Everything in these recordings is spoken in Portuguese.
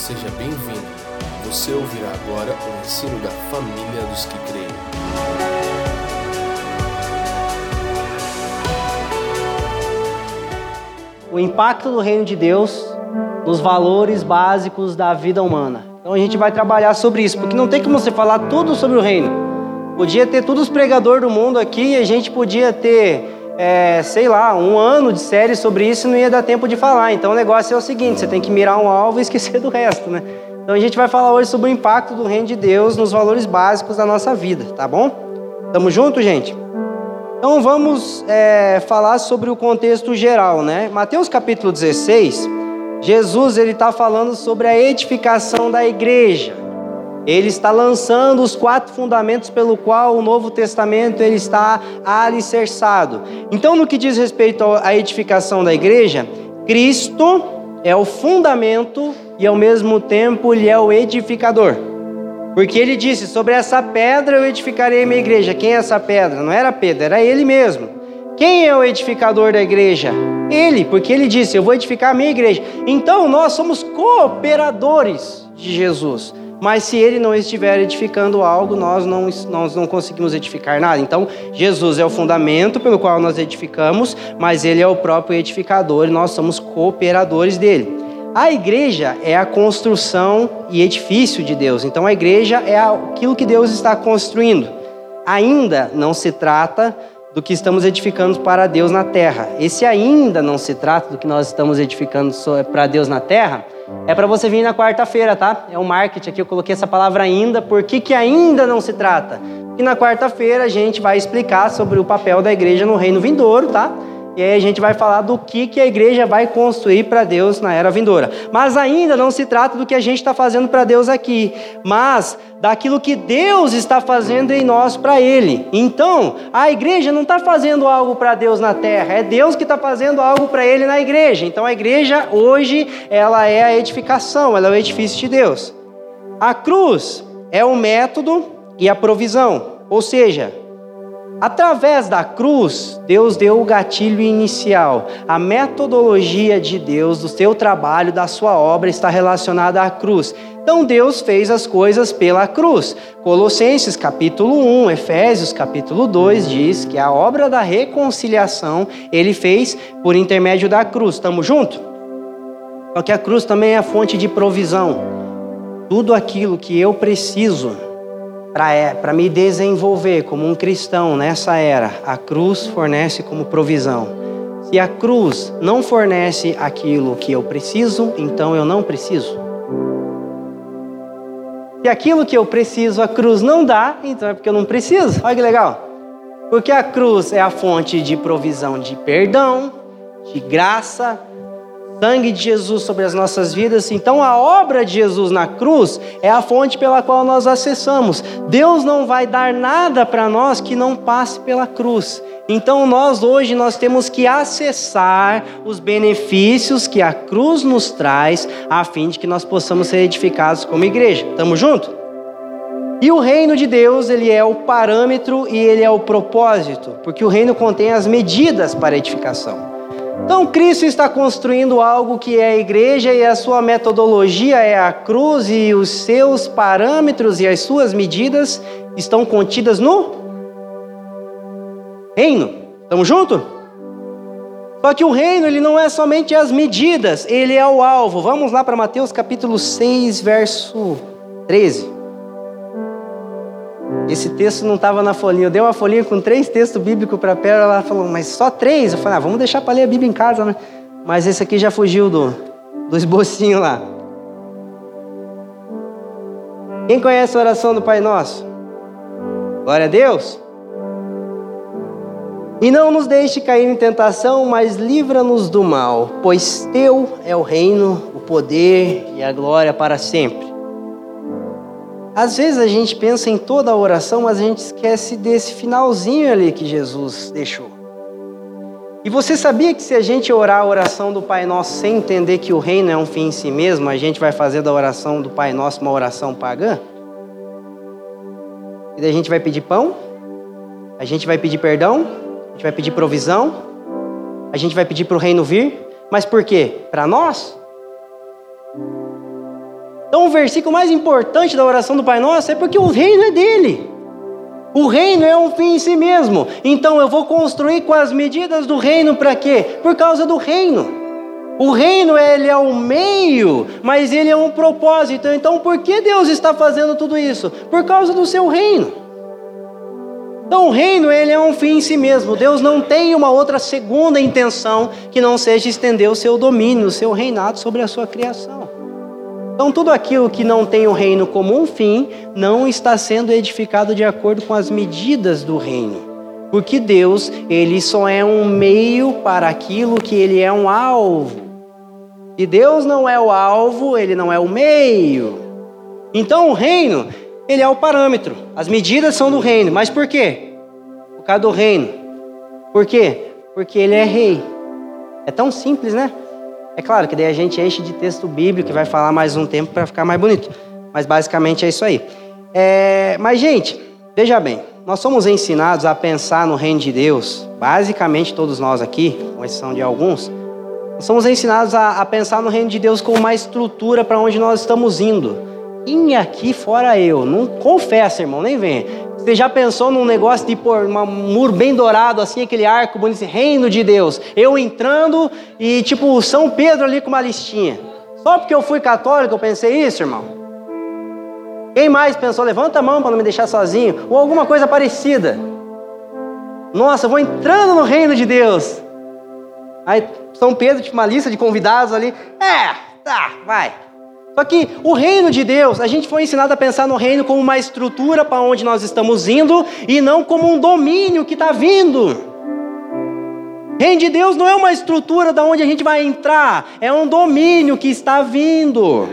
seja bem-vindo. Você ouvirá agora o ensino da família dos que creem. O impacto do reino de Deus nos valores básicos da vida humana. Então a gente vai trabalhar sobre isso, porque não tem como você falar tudo sobre o reino. Podia ter todos os pregadores do mundo aqui e a gente podia ter é, sei lá, um ano de série sobre isso não ia dar tempo de falar. Então o negócio é o seguinte: você tem que mirar um alvo e esquecer do resto, né? Então a gente vai falar hoje sobre o impacto do reino de Deus nos valores básicos da nossa vida, tá bom? Tamo junto, gente? Então vamos é, falar sobre o contexto geral, né? Mateus capítulo 16, Jesus ele está falando sobre a edificação da igreja. Ele está lançando os quatro fundamentos pelo qual o Novo Testamento ele está alicerçado. Então, no que diz respeito à edificação da igreja, Cristo é o fundamento e ao mesmo tempo ele é o edificador. Porque ele disse: "Sobre essa pedra eu edificarei minha igreja". Quem é essa pedra? Não era Pedro, era ele mesmo. Quem é o edificador da igreja? Ele, porque ele disse: "Eu vou edificar a minha igreja". Então, nós somos cooperadores de Jesus. Mas se ele não estiver edificando algo, nós não, nós não conseguimos edificar nada. Então, Jesus é o fundamento pelo qual nós edificamos, mas ele é o próprio edificador e nós somos cooperadores dele. A igreja é a construção e edifício de Deus. Então, a igreja é aquilo que Deus está construindo. Ainda não se trata do que estamos edificando para Deus na terra. Esse ainda não se trata do que nós estamos edificando para Deus na terra é para você vir na quarta-feira, tá? É o marketing aqui, eu coloquei essa palavra ainda. Por que, que ainda não se trata? E na quarta-feira a gente vai explicar sobre o papel da igreja no reino vindouro, tá? E aí a gente vai falar do que, que a igreja vai construir para Deus na era vindoura. Mas ainda não se trata do que a gente está fazendo para Deus aqui, mas daquilo que Deus está fazendo em nós para Ele. Então, a igreja não está fazendo algo para Deus na terra, é Deus que está fazendo algo para Ele na igreja. Então, a igreja hoje, ela é a edificação, ela é o edifício de Deus. A cruz é o método e a provisão, ou seja, Através da cruz, Deus deu o gatilho inicial. A metodologia de Deus, do seu trabalho, da sua obra, está relacionada à cruz. Então Deus fez as coisas pela cruz. Colossenses capítulo 1, Efésios capítulo 2 diz que a obra da reconciliação ele fez por intermédio da cruz. Estamos juntos? Só que a cruz também é a fonte de provisão. Tudo aquilo que eu preciso para é, me desenvolver como um cristão nessa era, a cruz fornece como provisão. Se a cruz não fornece aquilo que eu preciso, então eu não preciso. Se aquilo que eu preciso a cruz não dá, então é porque eu não preciso. Olha que legal. Porque a cruz é a fonte de provisão de perdão, de graça, sangue de Jesus sobre as nossas vidas. Então, a obra de Jesus na cruz é a fonte pela qual nós acessamos. Deus não vai dar nada para nós que não passe pela cruz. Então, nós hoje nós temos que acessar os benefícios que a cruz nos traz, a fim de que nós possamos ser edificados como igreja. Tamo junto? E o reino de Deus, ele é o parâmetro e ele é o propósito, porque o reino contém as medidas para edificação. Então, Cristo está construindo algo que é a igreja e a sua metodologia é a cruz e os seus parâmetros e as suas medidas estão contidas no reino. Estamos juntos? Só que o reino ele não é somente as medidas, ele é o alvo. Vamos lá para Mateus capítulo 6, verso 13. Esse texto não estava na folhinha. Eu dei uma folhinha com três textos bíblicos para a Pérola. Ela falou, mas só três? Eu falei, ah, vamos deixar para ler a Bíblia em casa, né? Mas esse aqui já fugiu do, do esbocinho lá. Quem conhece a oração do Pai Nosso? Glória a Deus. E não nos deixe cair em tentação, mas livra-nos do mal, pois teu é o reino, o poder e a glória para sempre. Às vezes a gente pensa em toda a oração, mas a gente esquece desse finalzinho ali que Jesus deixou. E você sabia que se a gente orar a oração do Pai Nosso sem entender que o reino é um fim em si mesmo, a gente vai fazer da oração do Pai Nosso uma oração pagã? E daí a gente vai pedir pão, a gente vai pedir perdão, a gente vai pedir provisão, a gente vai pedir para o reino vir, mas por quê? Para nós? Então, o versículo mais importante da oração do Pai Nosso é porque o reino é dele. O reino é um fim em si mesmo. Então, eu vou construir com as medidas do reino para quê? Por causa do reino. O reino ele é o meio, mas ele é um propósito. Então, por que Deus está fazendo tudo isso? Por causa do seu reino. Então, o reino ele é um fim em si mesmo. Deus não tem uma outra segunda intenção que não seja estender o seu domínio, o seu reinado sobre a sua criação. Então, tudo aquilo que não tem o reino como um fim não está sendo edificado de acordo com as medidas do reino. Porque Deus, ele só é um meio para aquilo que ele é um alvo. E Deus não é o alvo, ele não é o meio. Então o reino, ele é o parâmetro. As medidas são do reino. Mas por quê? Por causa do reino. Por quê? Porque ele é rei. É tão simples, né? É claro que daí a gente enche de texto bíblico que vai falar mais um tempo para ficar mais bonito. Mas basicamente é isso aí. É... Mas, gente, veja bem. Nós somos ensinados a pensar no reino de Deus, basicamente todos nós aqui, com exceção de alguns, nós somos ensinados a, a pensar no reino de Deus como uma estrutura para onde nós estamos indo. Aqui fora eu? Não confessa, irmão, nem vem. Você já pensou num negócio de pôr um muro bem dourado, assim, aquele arco bonito, reino de Deus? Eu entrando e tipo São Pedro ali com uma listinha. Só porque eu fui católico eu pensei isso, irmão? Quem mais pensou? Levanta a mão para não me deixar sozinho. Ou alguma coisa parecida. Nossa, eu vou entrando no reino de Deus. Aí São Pedro tinha uma lista de convidados ali. É, tá, vai. Só que o reino de Deus, a gente foi ensinado a pensar no reino como uma estrutura para onde nós estamos indo e não como um domínio que está vindo. Reino de Deus não é uma estrutura da onde a gente vai entrar, é um domínio que está vindo.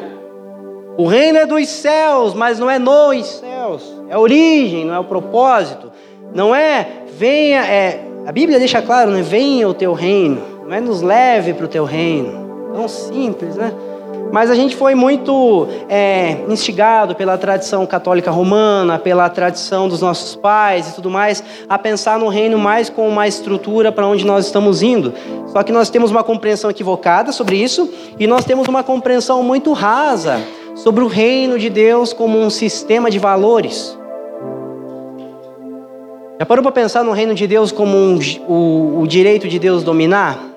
O reino é dos céus, mas não é nos céus. É a origem, não é o propósito. Não é venha, é, a Bíblia deixa claro, não é venha o teu reino não é nos leve para o teu reino. Tão simples, né? Mas a gente foi muito é, instigado pela tradição católica romana, pela tradição dos nossos pais e tudo mais, a pensar no reino mais com uma estrutura para onde nós estamos indo. Só que nós temos uma compreensão equivocada sobre isso e nós temos uma compreensão muito rasa sobre o reino de Deus como um sistema de valores. Já parou para pensar no reino de Deus como um, o, o direito de Deus dominar?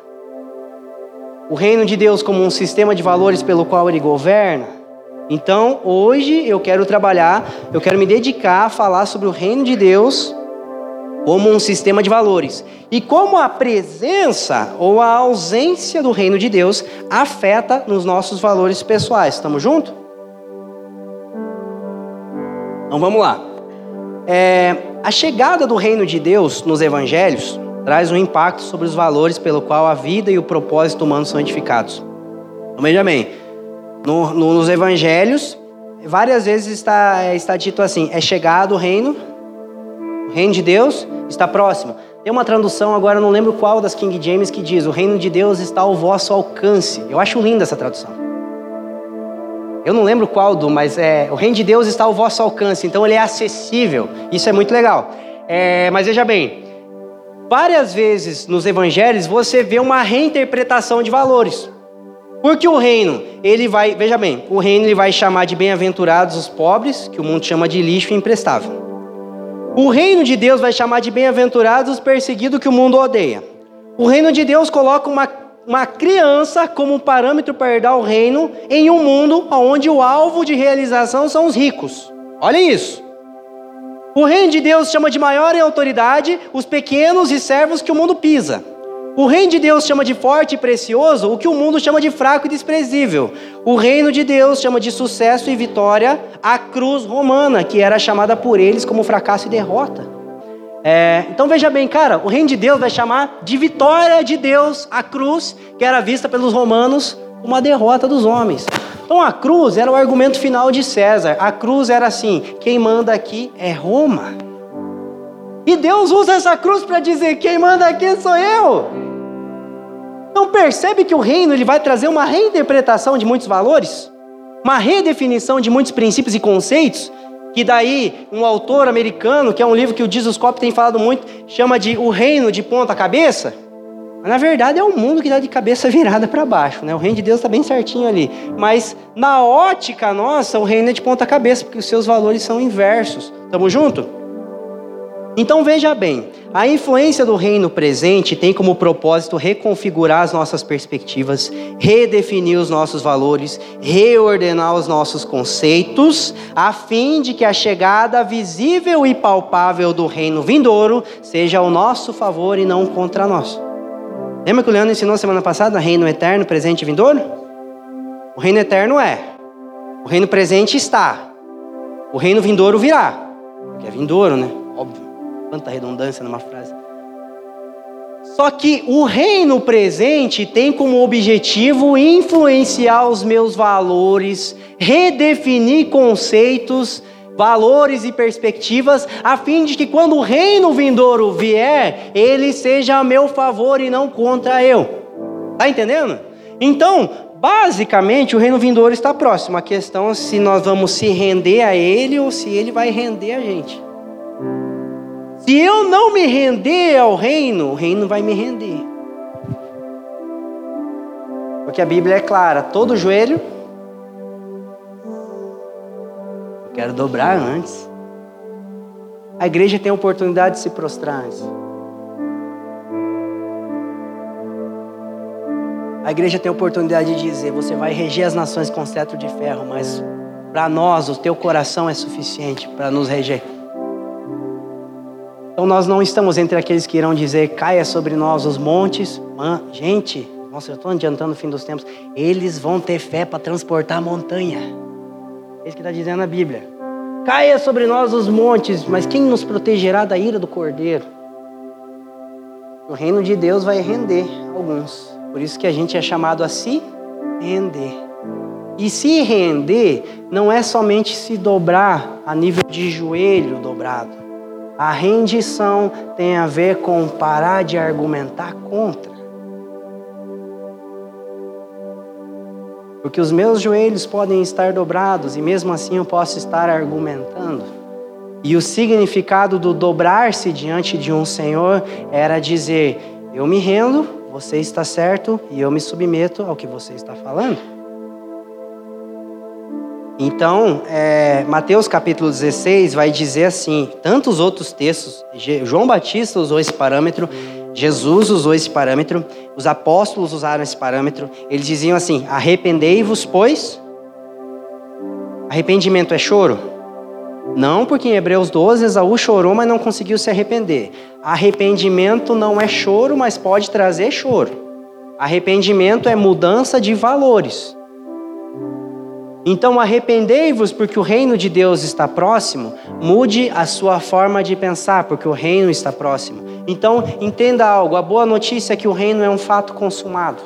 O reino de Deus como um sistema de valores pelo qual ele governa. Então, hoje eu quero trabalhar, eu quero me dedicar a falar sobre o reino de Deus como um sistema de valores e como a presença ou a ausência do reino de Deus afeta nos nossos valores pessoais. Estamos juntos? Então vamos lá. É, a chegada do reino de Deus nos evangelhos traz um impacto sobre os valores pelo qual a vida e o propósito humano são edificados. Veja bem, no, no, nos evangelhos, várias vezes está, está dito assim: é chegado o reino, o reino de Deus está próximo. Tem uma tradução, agora não lembro qual das King James, que diz: o reino de Deus está ao vosso alcance. Eu acho linda essa tradução. Eu não lembro qual do, mas é o reino de Deus está ao vosso alcance, então ele é acessível. Isso é muito legal. É, mas veja bem, várias vezes nos evangelhos você vê uma reinterpretação de valores. Porque o reino, ele vai, veja bem, o reino ele vai chamar de bem-aventurados os pobres, que o mundo chama de lixo imprestável. O reino de Deus vai chamar de bem-aventurados os perseguidos que o mundo odeia. O reino de Deus coloca uma, uma criança como parâmetro para herdar o reino em um mundo onde o alvo de realização são os ricos. Olha isso. O reino de Deus chama de maior em autoridade os pequenos e servos que o mundo pisa. O reino de Deus chama de forte e precioso o que o mundo chama de fraco e desprezível. O reino de Deus chama de sucesso e vitória a cruz romana, que era chamada por eles como fracasso e derrota. É, então veja bem, cara, o reino de Deus vai chamar de vitória de Deus a cruz, que era vista pelos romanos como a derrota dos homens. Então a cruz era o argumento final de César. A cruz era assim: quem manda aqui é Roma. E Deus usa essa cruz para dizer: quem manda aqui sou eu. Então percebe que o reino ele vai trazer uma reinterpretação de muitos valores, uma redefinição de muitos princípios e conceitos, que daí um autor americano, que é um livro que o Jesus Cop tem falado muito, chama de O Reino de Ponta Cabeça. Mas, na verdade, é um mundo que está de cabeça virada para baixo, né? O reino de Deus está bem certinho ali. Mas, na ótica nossa, o reino é de ponta cabeça, porque os seus valores são inversos. Tamo junto? Então veja bem, a influência do reino presente tem como propósito reconfigurar as nossas perspectivas, redefinir os nossos valores, reordenar os nossos conceitos, a fim de que a chegada visível e palpável do reino vindouro seja ao nosso favor e não contra nós. Lembra que o Leandro ensinou semana passada reino eterno, presente e vindouro? O reino eterno é, o reino presente está, o reino vindouro virá, que é vindouro, né? Óbvio. Quanta redundância numa frase. Só que o reino presente tem como objetivo influenciar os meus valores, redefinir conceitos, valores e perspectivas, a fim de que quando o reino vindouro vier, ele seja a meu favor e não contra eu. Tá entendendo? Então, basicamente, o reino vindouro está próximo. A questão é se nós vamos se render a ele ou se ele vai render a gente. Se eu não me render ao reino, o reino vai me render. Porque a Bíblia é clara: todo joelho. Quero dobrar antes. A igreja tem a oportunidade de se prostrar antes. A igreja tem a oportunidade de dizer: você vai reger as nações com cetro de ferro, mas para nós o teu coração é suficiente para nos reger. Então nós não estamos entre aqueles que irão dizer, caia sobre nós os montes. Man, gente, nossa, eu estou adiantando o fim dos tempos. Eles vão ter fé para transportar a montanha. É isso que está dizendo a Bíblia. Caia sobre nós os montes, mas quem nos protegerá da ira do cordeiro? O reino de Deus vai render alguns. Por isso que a gente é chamado a se render. E se render não é somente se dobrar a nível de joelho dobrado. A rendição tem a ver com parar de argumentar contra. Porque os meus joelhos podem estar dobrados e mesmo assim eu posso estar argumentando. E o significado do dobrar-se diante de um Senhor era dizer: eu me rendo, você está certo e eu me submeto ao que você está falando. Então, é, Mateus capítulo 16 vai dizer assim: tantos outros textos, João Batista usou esse parâmetro, Jesus usou esse parâmetro, os apóstolos usaram esse parâmetro. Eles diziam assim: arrependei-vos, pois. Arrependimento é choro? Não, porque em Hebreus 12 Esaú chorou, mas não conseguiu se arrepender. Arrependimento não é choro, mas pode trazer choro. Arrependimento é mudança de valores. Então arrependei-vos, porque o reino de Deus está próximo. Mude a sua forma de pensar, porque o reino está próximo. Então entenda algo: a boa notícia é que o reino é um fato consumado.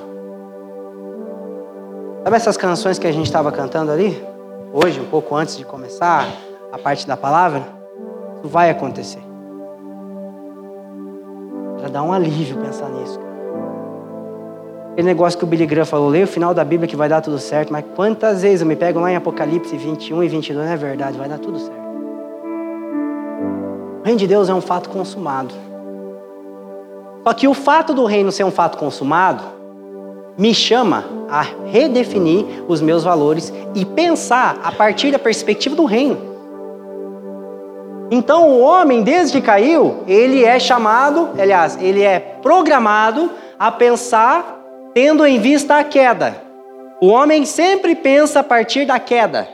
Sabe essas canções que a gente estava cantando ali? Hoje, um pouco antes de começar a parte da palavra? Isso vai acontecer. Para dar um alívio pensar nisso. Aquele negócio que o Billy Graham falou, leia o final da Bíblia que vai dar tudo certo, mas quantas vezes eu me pego lá em Apocalipse 21 e 22, não é verdade, vai dar tudo certo. O reino de Deus é um fato consumado. Só que o fato do reino ser um fato consumado me chama a redefinir os meus valores e pensar a partir da perspectiva do reino. Então o homem, desde que caiu, ele é chamado, aliás, ele é programado a pensar tendo em vista a queda. O homem sempre pensa a partir da queda.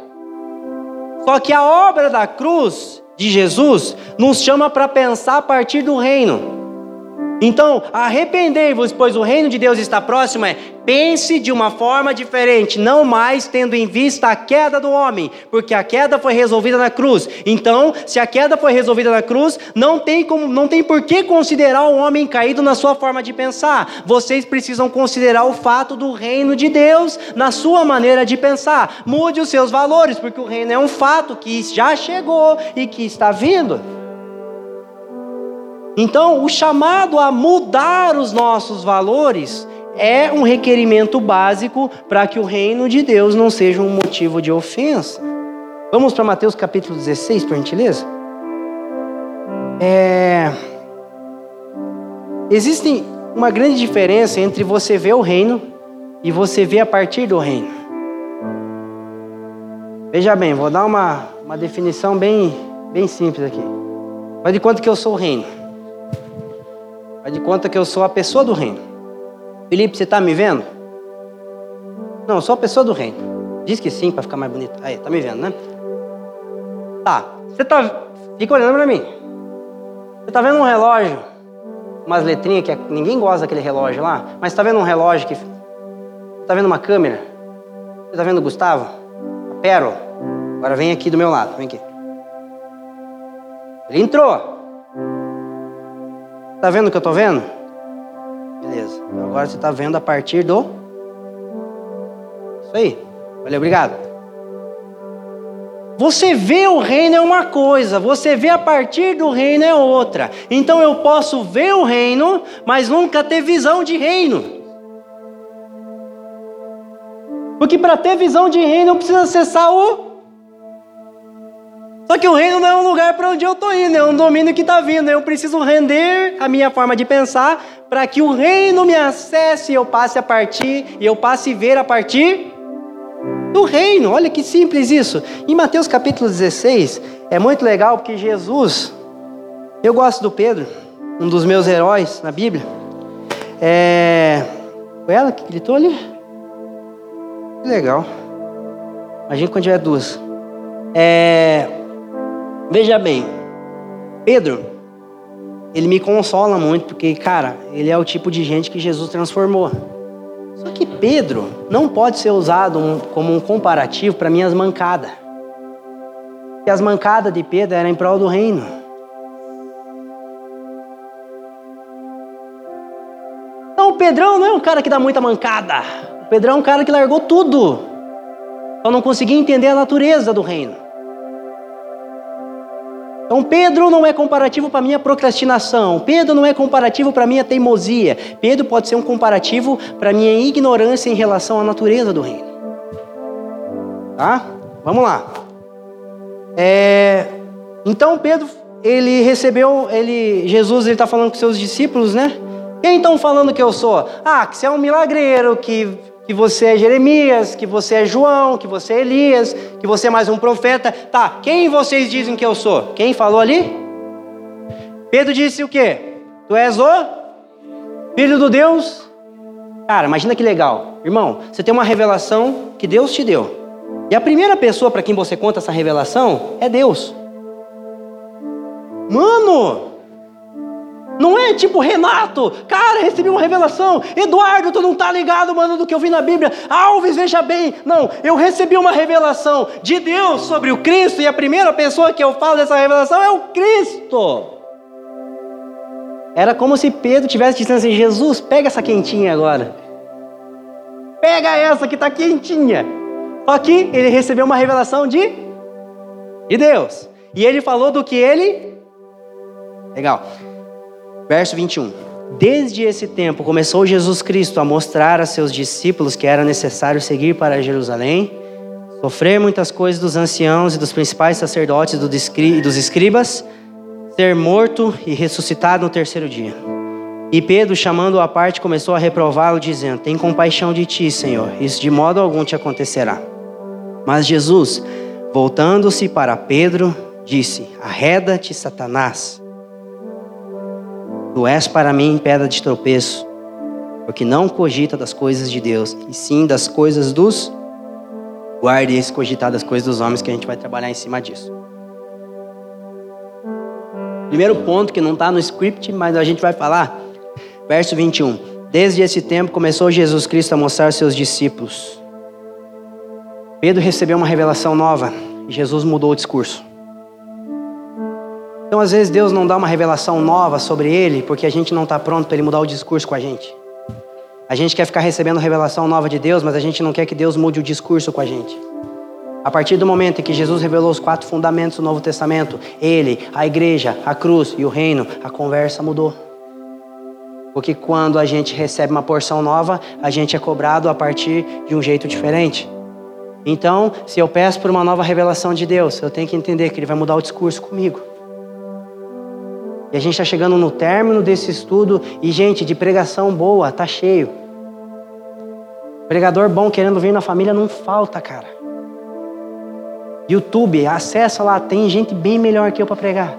Só que a obra da cruz de Jesus nos chama para pensar a partir do reino. Então, arrependei-vos, pois o reino de Deus está próximo. É pense de uma forma diferente, não mais tendo em vista a queda do homem, porque a queda foi resolvida na cruz. Então, se a queda foi resolvida na cruz, não tem como, não tem por que considerar o homem caído na sua forma de pensar. Vocês precisam considerar o fato do reino de Deus na sua maneira de pensar. Mude os seus valores, porque o reino é um fato que já chegou e que está vindo. Então, o chamado a mudar os nossos valores é um requerimento básico para que o reino de Deus não seja um motivo de ofensa. Vamos para Mateus capítulo 16, por gentileza? É... Existem uma grande diferença entre você ver o reino e você ver a partir do reino. Veja bem, vou dar uma, uma definição bem, bem simples aqui. Faz de conta que eu sou o reino. Faz de conta que eu sou a pessoa do reino. Felipe, você está me vendo? Não, eu sou a pessoa do reino. Diz que sim para ficar mais bonito. Aí, tá me vendo, né? Tá. Você tá. Fica olhando para mim. Você tá vendo um relógio? Umas letrinhas que é, ninguém gosta daquele relógio lá, mas tá vendo um relógio que. Tá vendo uma câmera? Você tá vendo o Gustavo? A Pérola? Agora vem aqui do meu lado, vem aqui. Ele entrou. Tá vendo o que eu tô vendo? Beleza. Agora você tá vendo a partir do. Isso aí. Valeu, obrigado. Você vê o reino é uma coisa, você vê a partir do reino é outra. Então eu posso ver o reino, mas nunca ter visão de reino. Porque para ter visão de reino eu preciso acessar o só que o reino não é um lugar para onde eu estou indo, é um domínio que está vindo. Eu preciso render a minha forma de pensar para que o reino me acesse e eu passe a partir, e eu passe a ver a partir do reino. Olha que simples isso. Em Mateus capítulo 16, é muito legal porque Jesus, eu gosto do Pedro, um dos meus heróis na Bíblia. É... Foi ela que gritou ali? Que legal. Imagina quando tiver duas. É... Veja bem, Pedro, ele me consola muito, porque, cara, ele é o tipo de gente que Jesus transformou. Só que Pedro não pode ser usado como um comparativo para minhas mancadas. Porque as mancadas de Pedro eram em prol do reino. Então o Pedrão não é um cara que dá muita mancada. O Pedrão é um cara que largou tudo. Só não conseguia entender a natureza do reino. Então, Pedro não é comparativo para minha procrastinação. Pedro não é comparativo para minha teimosia. Pedro pode ser um comparativo para minha ignorância em relação à natureza do reino. Tá? Vamos lá. É... Então, Pedro, ele recebeu, ele, Jesus, ele está falando com seus discípulos, né? Quem estão falando que eu sou? Ah, que você é um milagreiro, que que você é Jeremias, que você é João, que você é Elias, que você é mais um profeta. Tá, quem vocês dizem que eu sou? Quem falou ali? Pedro disse o quê? Tu és o filho do Deus? Cara, imagina que legal. Irmão, você tem uma revelação que Deus te deu. E a primeira pessoa para quem você conta essa revelação é Deus. Mano, não é tipo Renato, cara, recebi uma revelação. Eduardo, tu não tá ligado, mano, do que eu vi na Bíblia. Alves, veja bem. Não, eu recebi uma revelação de Deus sobre o Cristo e a primeira pessoa que eu falo dessa revelação é o Cristo. Era como se Pedro tivesse dizendo assim: Jesus, pega essa quentinha agora. Pega essa que está quentinha. Só que ele recebeu uma revelação de, de Deus. E ele falou do que ele. Legal. Verso 21. Desde esse tempo começou Jesus Cristo a mostrar a seus discípulos que era necessário seguir para Jerusalém, sofrer muitas coisas dos anciãos e dos principais sacerdotes e dos escribas, ser morto e ressuscitado no terceiro dia. E Pedro, chamando-o à parte, começou a reprová-lo, dizendo: Tem compaixão de ti, Senhor, isso de modo algum te acontecerá. Mas Jesus, voltando-se para Pedro, disse: Arreda-te, Satanás Tu és para mim pedra de tropeço, porque não cogita das coisas de Deus, e sim das coisas dos. Guarde esse cogitar das coisas dos homens, que a gente vai trabalhar em cima disso. Primeiro ponto que não está no script, mas a gente vai falar, verso 21. Desde esse tempo começou Jesus Cristo a mostrar seus discípulos. Pedro recebeu uma revelação nova Jesus mudou o discurso. Então, às vezes, Deus não dá uma revelação nova sobre ele porque a gente não está pronto para ele mudar o discurso com a gente. A gente quer ficar recebendo revelação nova de Deus, mas a gente não quer que Deus mude o discurso com a gente. A partir do momento em que Jesus revelou os quatro fundamentos do Novo Testamento, ele, a igreja, a cruz e o reino, a conversa mudou. Porque quando a gente recebe uma porção nova, a gente é cobrado a partir de um jeito diferente. Então, se eu peço por uma nova revelação de Deus, eu tenho que entender que Ele vai mudar o discurso comigo. E a gente está chegando no término desse estudo e, gente, de pregação boa, tá cheio. Pregador bom querendo vir na família não falta, cara. YouTube, acessa lá, tem gente bem melhor que eu para pregar.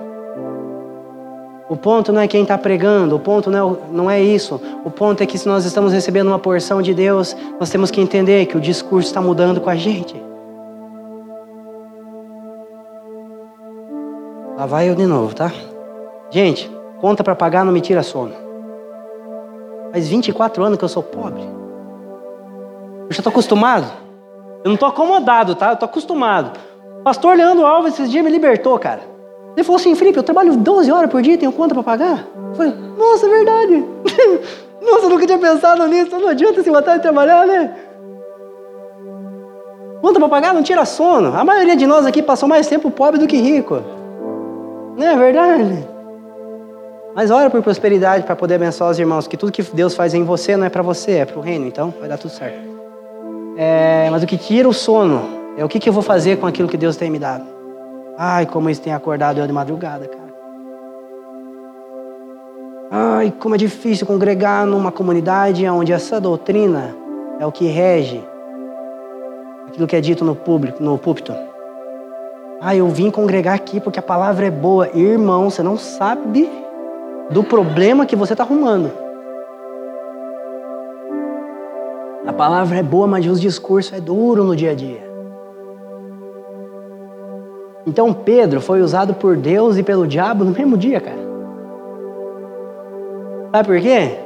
O ponto não é quem está pregando, o ponto não é, não é isso. O ponto é que se nós estamos recebendo uma porção de Deus, nós temos que entender que o discurso está mudando com a gente. Lá vai eu de novo, tá? Gente, conta para pagar não me tira sono. Faz 24 anos que eu sou pobre. Eu já estou acostumado. Eu não estou acomodado, tá? Eu estou acostumado. Pastor Leandro Alves esses dias me libertou, cara. Ele falou assim, Felipe, eu trabalho 12 horas por dia, tenho conta para pagar? Eu falei, nossa, é verdade. nossa, eu nunca tinha pensado nisso, não adianta se matar de trabalhar, né? Conta para pagar não tira sono. A maioria de nós aqui passou mais tempo pobre do que rico. Não é verdade? Mas ora por prosperidade para poder abençoar os irmãos, que tudo que Deus faz em você não é para você, é para o reino, então vai dar tudo certo. É, mas o que tira o sono é o que, que eu vou fazer com aquilo que Deus tem me dado. Ai, como eles têm acordado eu de madrugada, cara. Ai, como é difícil congregar numa comunidade onde essa doutrina é o que rege aquilo que é dito no público, no púlpito. Ah, eu vim congregar aqui porque a palavra é boa. Irmão, você não sabe do problema que você está arrumando. A palavra é boa, mas os discursos é duro no dia a dia. Então Pedro foi usado por Deus e pelo diabo no mesmo dia, cara. Sabe por quê?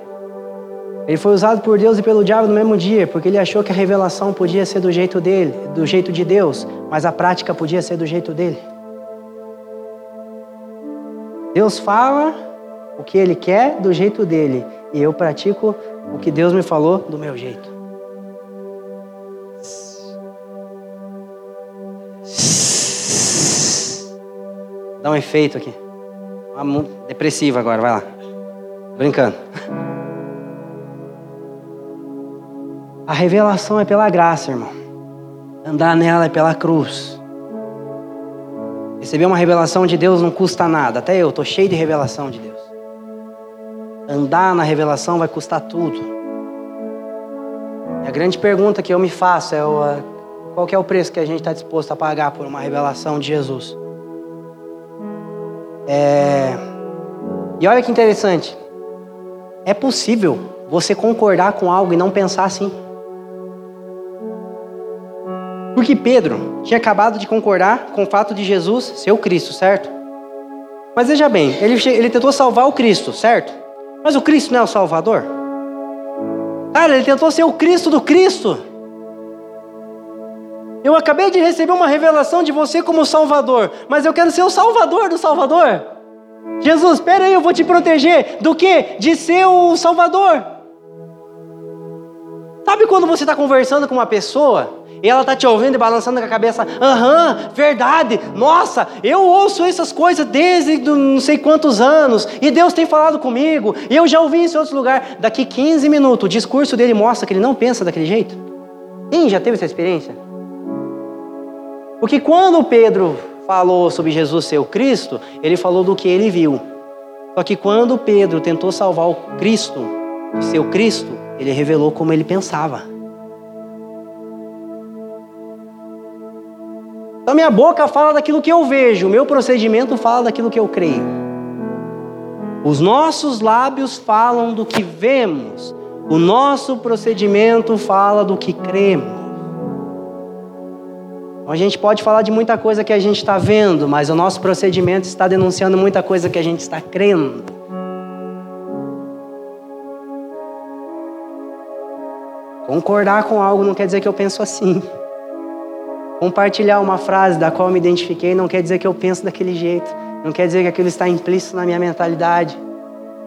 Ele foi usado por Deus e pelo diabo no mesmo dia, porque ele achou que a revelação podia ser do jeito dele, do jeito de Deus, mas a prática podia ser do jeito dele. Deus fala o que ele quer do jeito dele, e eu pratico o que Deus me falou do meu jeito. Dá um efeito aqui. Uma depressiva agora, vai lá. Brincando. A revelação é pela graça, irmão. Andar nela é pela cruz. Receber uma revelação de Deus não custa nada. Até eu estou cheio de revelação de Deus. Andar na revelação vai custar tudo. E a grande pergunta que eu me faço é qual é o preço que a gente está disposto a pagar por uma revelação de Jesus? É... E olha que interessante. É possível você concordar com algo e não pensar assim. Porque Pedro tinha acabado de concordar com o fato de Jesus ser o Cristo, certo? Mas veja bem, ele, ele tentou salvar o Cristo, certo? Mas o Cristo não é o Salvador? Cara, ele tentou ser o Cristo do Cristo. Eu acabei de receber uma revelação de você como Salvador, mas eu quero ser o Salvador do Salvador. Jesus, espera aí, eu vou te proteger do que? De ser o Salvador. Sabe quando você está conversando com uma pessoa e ela está te ouvindo e balançando com a cabeça, aham, verdade, nossa, eu ouço essas coisas desde não sei quantos anos, e Deus tem falado comigo, e eu já ouvi isso em outros lugares. Daqui 15 minutos, o discurso dele mostra que ele não pensa daquele jeito. Quem já teve essa experiência? Porque quando Pedro falou sobre Jesus ser o Cristo, ele falou do que ele viu. Só que quando Pedro tentou salvar o Cristo, ser o Cristo, ele revelou como ele pensava. Então minha boca fala daquilo que eu vejo, o meu procedimento fala daquilo que eu creio. Os nossos lábios falam do que vemos, o nosso procedimento fala do que cremos. A gente pode falar de muita coisa que a gente está vendo, mas o nosso procedimento está denunciando muita coisa que a gente está crendo. Concordar com algo não quer dizer que eu penso assim. Compartilhar uma frase da qual me identifiquei não quer dizer que eu penso daquele jeito. Não quer dizer que aquilo está implícito na minha mentalidade.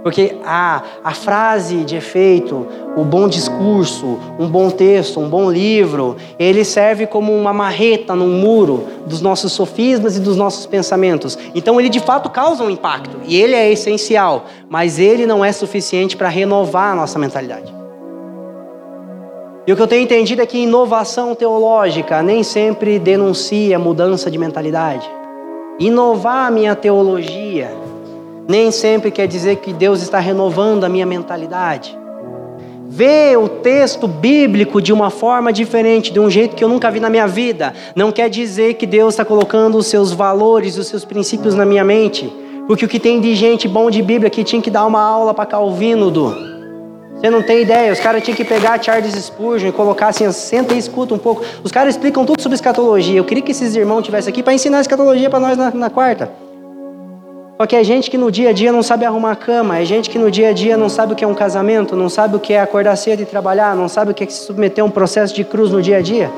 Porque a, a frase de efeito, o bom discurso, um bom texto, um bom livro, ele serve como uma marreta no muro dos nossos sofismas e dos nossos pensamentos. Então ele de fato causa um impacto e ele é essencial, mas ele não é suficiente para renovar a nossa mentalidade. E o que eu tenho entendido é que inovação teológica nem sempre denuncia mudança de mentalidade. Inovar a minha teologia nem sempre quer dizer que Deus está renovando a minha mentalidade. Ver o texto bíblico de uma forma diferente, de um jeito que eu nunca vi na minha vida, não quer dizer que Deus está colocando os seus valores, os seus princípios na minha mente. Porque o que tem de gente bom de Bíblia que tinha que dar uma aula para Calvino, do. Você não tem ideia, os caras tinham que pegar Charles Spurgeon e colocar assim, senta e escuta um pouco. Os caras explicam tudo sobre escatologia. Eu queria que esses irmãos tivessem aqui para ensinar escatologia para nós na, na quarta. Só que é gente que no dia a dia não sabe arrumar a cama, é gente que no dia a dia não sabe o que é um casamento, não sabe o que é acordar cedo e trabalhar, não sabe o que é se submeter a um processo de cruz no dia a dia.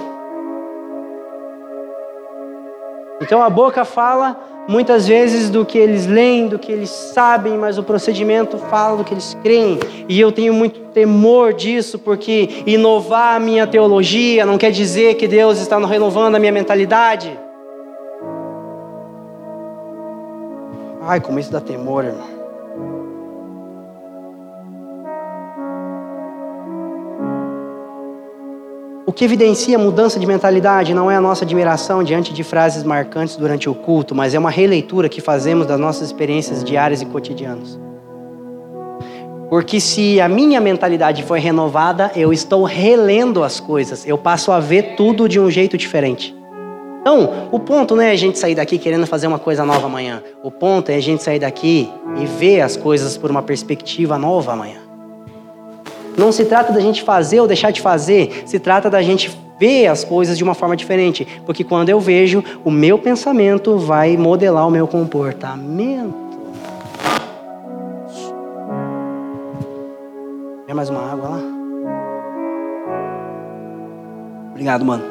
Então a boca fala muitas vezes do que eles leem, do que eles sabem, mas o procedimento fala do que eles creem. E eu tenho muito temor disso, porque inovar a minha teologia não quer dizer que Deus está renovando a minha mentalidade. Ai, como isso dá temor, irmão. O que evidencia a mudança de mentalidade não é a nossa admiração diante de frases marcantes durante o culto, mas é uma releitura que fazemos das nossas experiências diárias e cotidianas. Porque se a minha mentalidade foi renovada, eu estou relendo as coisas, eu passo a ver tudo de um jeito diferente. Então, o ponto não é a gente sair daqui querendo fazer uma coisa nova amanhã. O ponto é a gente sair daqui e ver as coisas por uma perspectiva nova amanhã. Não se trata da gente fazer ou deixar de fazer, se trata da gente ver as coisas de uma forma diferente. Porque quando eu vejo, o meu pensamento vai modelar o meu comportamento. Quer mais uma água lá? Obrigado, mano.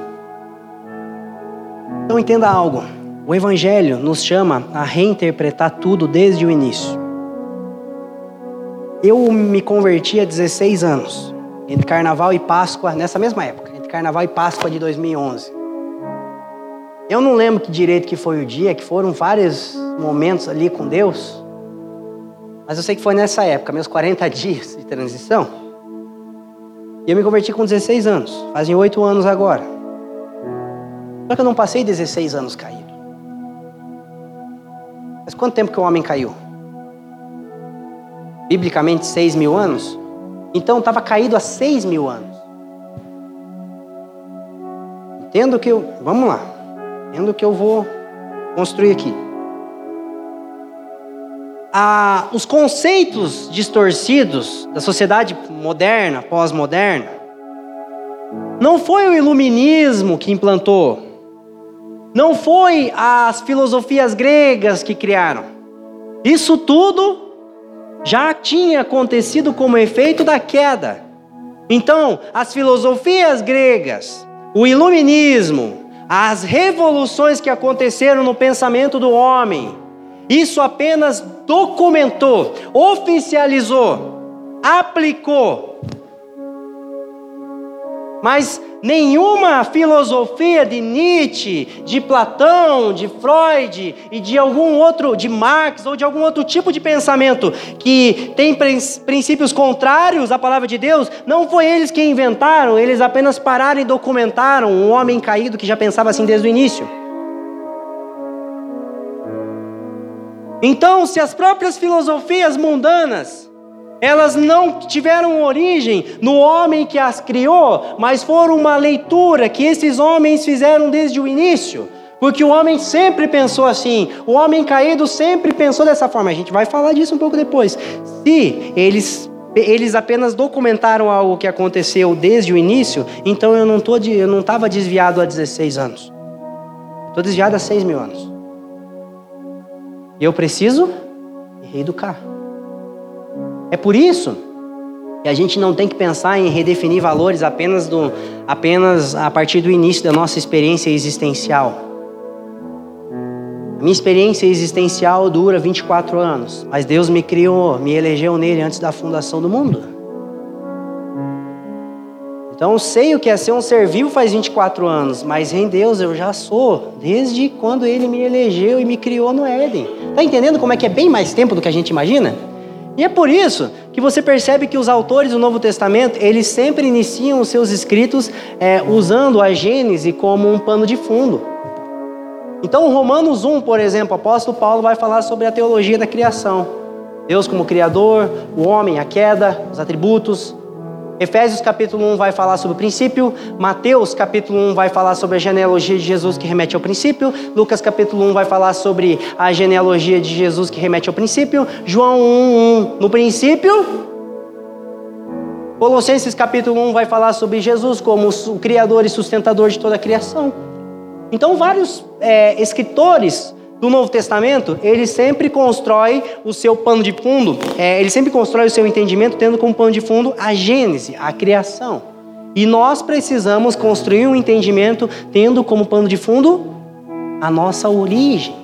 Então entenda algo. O Evangelho nos chama a reinterpretar tudo desde o início. Eu me converti há 16 anos, entre Carnaval e Páscoa, nessa mesma época, entre Carnaval e Páscoa de 2011. Eu não lembro que direito que foi o dia, que foram vários momentos ali com Deus, mas eu sei que foi nessa época, meus 40 dias de transição. E eu me converti com 16 anos, fazem 8 anos agora. Só que eu não passei 16 anos caído. Mas quanto tempo que o homem caiu? Biblicamente, 6 mil anos? Então estava caído há 6 mil anos. Entendo que eu. Vamos lá. Entendo que eu vou construir aqui. Ah, os conceitos distorcidos da sociedade moderna, pós-moderna, não foi o iluminismo que implantou não foi as filosofias gregas que criaram. Isso tudo já tinha acontecido como efeito da queda. Então, as filosofias gregas, o iluminismo, as revoluções que aconteceram no pensamento do homem, isso apenas documentou, oficializou, aplicou. Mas Nenhuma filosofia de Nietzsche, de Platão, de Freud e de algum outro, de Marx ou de algum outro tipo de pensamento que tem princípios contrários à palavra de Deus, não foi eles que inventaram, eles apenas pararam e documentaram um homem caído que já pensava assim desde o início. Então, se as próprias filosofias mundanas elas não tiveram origem no homem que as criou, mas foram uma leitura que esses homens fizeram desde o início. Porque o homem sempre pensou assim, o homem caído sempre pensou dessa forma. A gente vai falar disso um pouco depois. Se eles, eles apenas documentaram algo que aconteceu desde o início, então eu não estava desviado há 16 anos. Estou desviado há 6 mil anos. E eu preciso reeducar. É por isso que a gente não tem que pensar em redefinir valores apenas, do, apenas a partir do início da nossa experiência existencial. Minha experiência existencial dura 24 anos, mas Deus me criou, me elegeu nele antes da fundação do mundo. Então eu sei o que é ser um ser vivo faz 24 anos, mas em Deus eu já sou, desde quando Ele me elegeu e me criou no Éden. Tá entendendo como é que é bem mais tempo do que a gente imagina? E é por isso que você percebe que os autores do Novo Testamento, eles sempre iniciam os seus escritos é, usando a Gênese como um pano de fundo. Então, Romanos 1, por exemplo, o apóstolo Paulo vai falar sobre a teologia da criação. Deus como Criador, o homem, a queda, os atributos. Efésios capítulo 1 vai falar sobre o princípio, Mateus capítulo 1 vai falar sobre a genealogia de Jesus que remete ao princípio, Lucas capítulo 1 vai falar sobre a genealogia de Jesus que remete ao princípio, João 1, 1 no princípio, Colossenses capítulo 1 vai falar sobre Jesus como o criador e sustentador de toda a criação. Então vários é, escritores do Novo Testamento, ele sempre constrói o seu pano de fundo, é, ele sempre constrói o seu entendimento tendo como pano de fundo a Gênese, a criação. E nós precisamos construir um entendimento tendo como pano de fundo a nossa origem.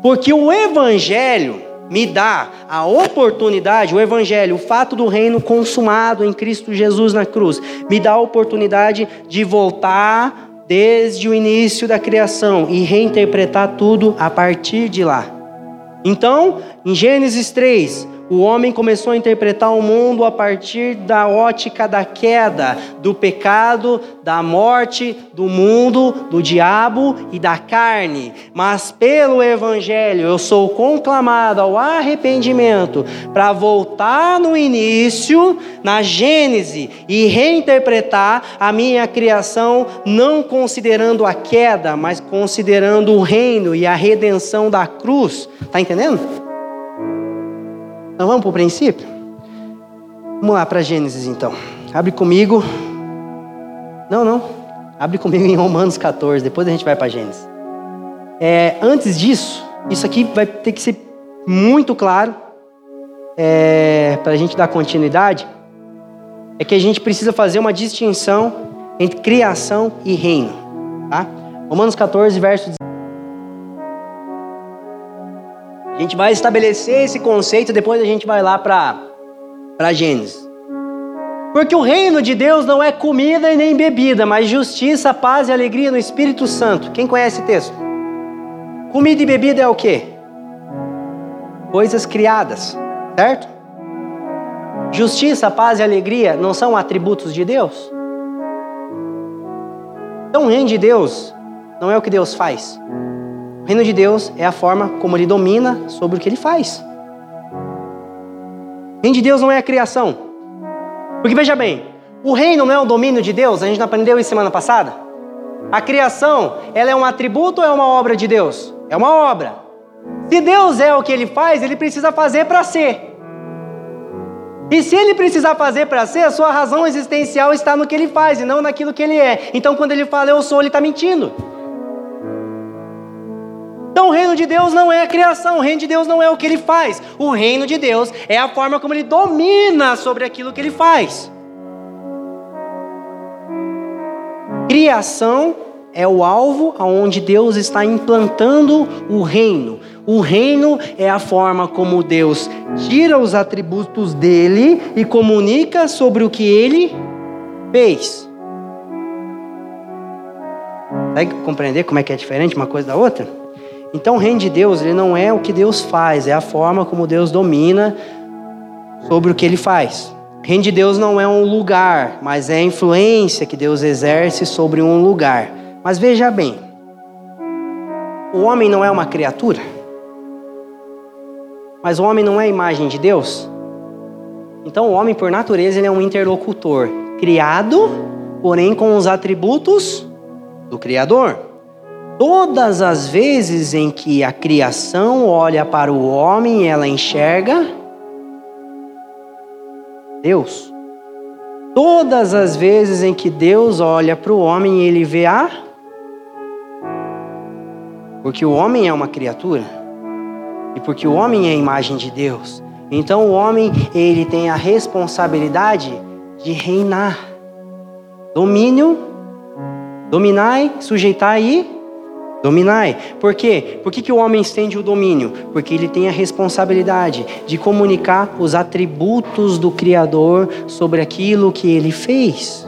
Porque o Evangelho me dá a oportunidade, o Evangelho, o fato do reino consumado em Cristo Jesus na cruz, me dá a oportunidade de voltar desde o início da criação e reinterpretar tudo a partir de lá. Então, em Gênesis 3, o homem começou a interpretar o mundo a partir da ótica da queda, do pecado, da morte, do mundo, do diabo e da carne. Mas pelo Evangelho eu sou conclamado ao arrependimento para voltar no início, na Gênese, e reinterpretar a minha criação, não considerando a queda, mas considerando o reino e a redenção da cruz. Está entendendo? Então vamos para o princípio? Vamos lá para Gênesis então. Abre comigo. Não, não. Abre comigo em Romanos 14. Depois a gente vai para Gênesis. É, antes disso, isso aqui vai ter que ser muito claro é, para a gente dar continuidade. É que a gente precisa fazer uma distinção entre criação e reino. Tá? Romanos 14, verso A gente vai estabelecer esse conceito, depois a gente vai lá para Gênesis. Porque o reino de Deus não é comida e nem bebida, mas justiça, paz e alegria no Espírito Santo. Quem conhece o texto? Comida e bebida é o quê? Coisas criadas, certo? Justiça, paz e alegria não são atributos de Deus? Então o reino de Deus não é o que Deus faz reino de Deus é a forma como ele domina sobre o que ele faz. O reino de Deus não é a criação. Porque veja bem, o reino não é o domínio de Deus, a gente não aprendeu isso semana passada? A criação, ela é um atributo ou é uma obra de Deus? É uma obra. Se Deus é o que ele faz, ele precisa fazer para ser. E se ele precisar fazer para ser, a sua razão existencial está no que ele faz e não naquilo que ele é. Então, quando ele fala eu sou, ele está mentindo. Então o reino de Deus não é a criação, o reino de Deus não é o que ele faz. O reino de Deus é a forma como ele domina sobre aquilo que ele faz. Criação é o alvo aonde Deus está implantando o reino. O reino é a forma como Deus tira os atributos dele e comunica sobre o que ele fez. Consegue compreender como é que é diferente uma coisa da outra? Então o reino de Deus, ele não é o que Deus faz, é a forma como Deus domina sobre o que ele faz. O reino de Deus não é um lugar, mas é a influência que Deus exerce sobre um lugar. Mas veja bem, o homem não é uma criatura? Mas o homem não é a imagem de Deus? Então o homem, por natureza, ele é um interlocutor, criado, porém com os atributos do Criador. Todas as vezes em que a criação olha para o homem, ela enxerga Deus. Todas as vezes em que Deus olha para o homem, ele vê a. Porque o homem é uma criatura. E porque o homem é a imagem de Deus. Então o homem, ele tem a responsabilidade de reinar. Domínio, dominai, sujeitai e Dominai. Por quê? Por que, que o homem estende o domínio? Porque ele tem a responsabilidade de comunicar os atributos do Criador sobre aquilo que ele fez.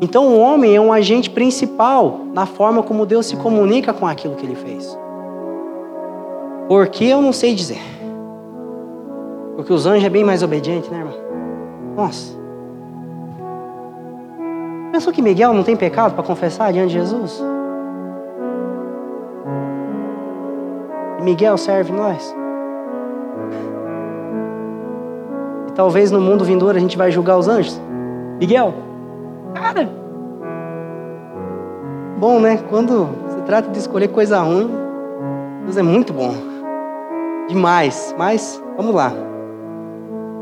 Então o homem é um agente principal na forma como Deus se comunica com aquilo que ele fez. Por que eu não sei dizer? Porque os anjos é bem mais obediente, né, irmão? Nossa. Pensou que Miguel não tem pecado para confessar diante de Jesus? Miguel serve nós. E talvez no mundo vindouro a gente vai julgar os anjos. Miguel, cara. Bom, né? Quando se trata de escolher coisa ruim, Deus é muito bom. Demais. Mas, vamos lá.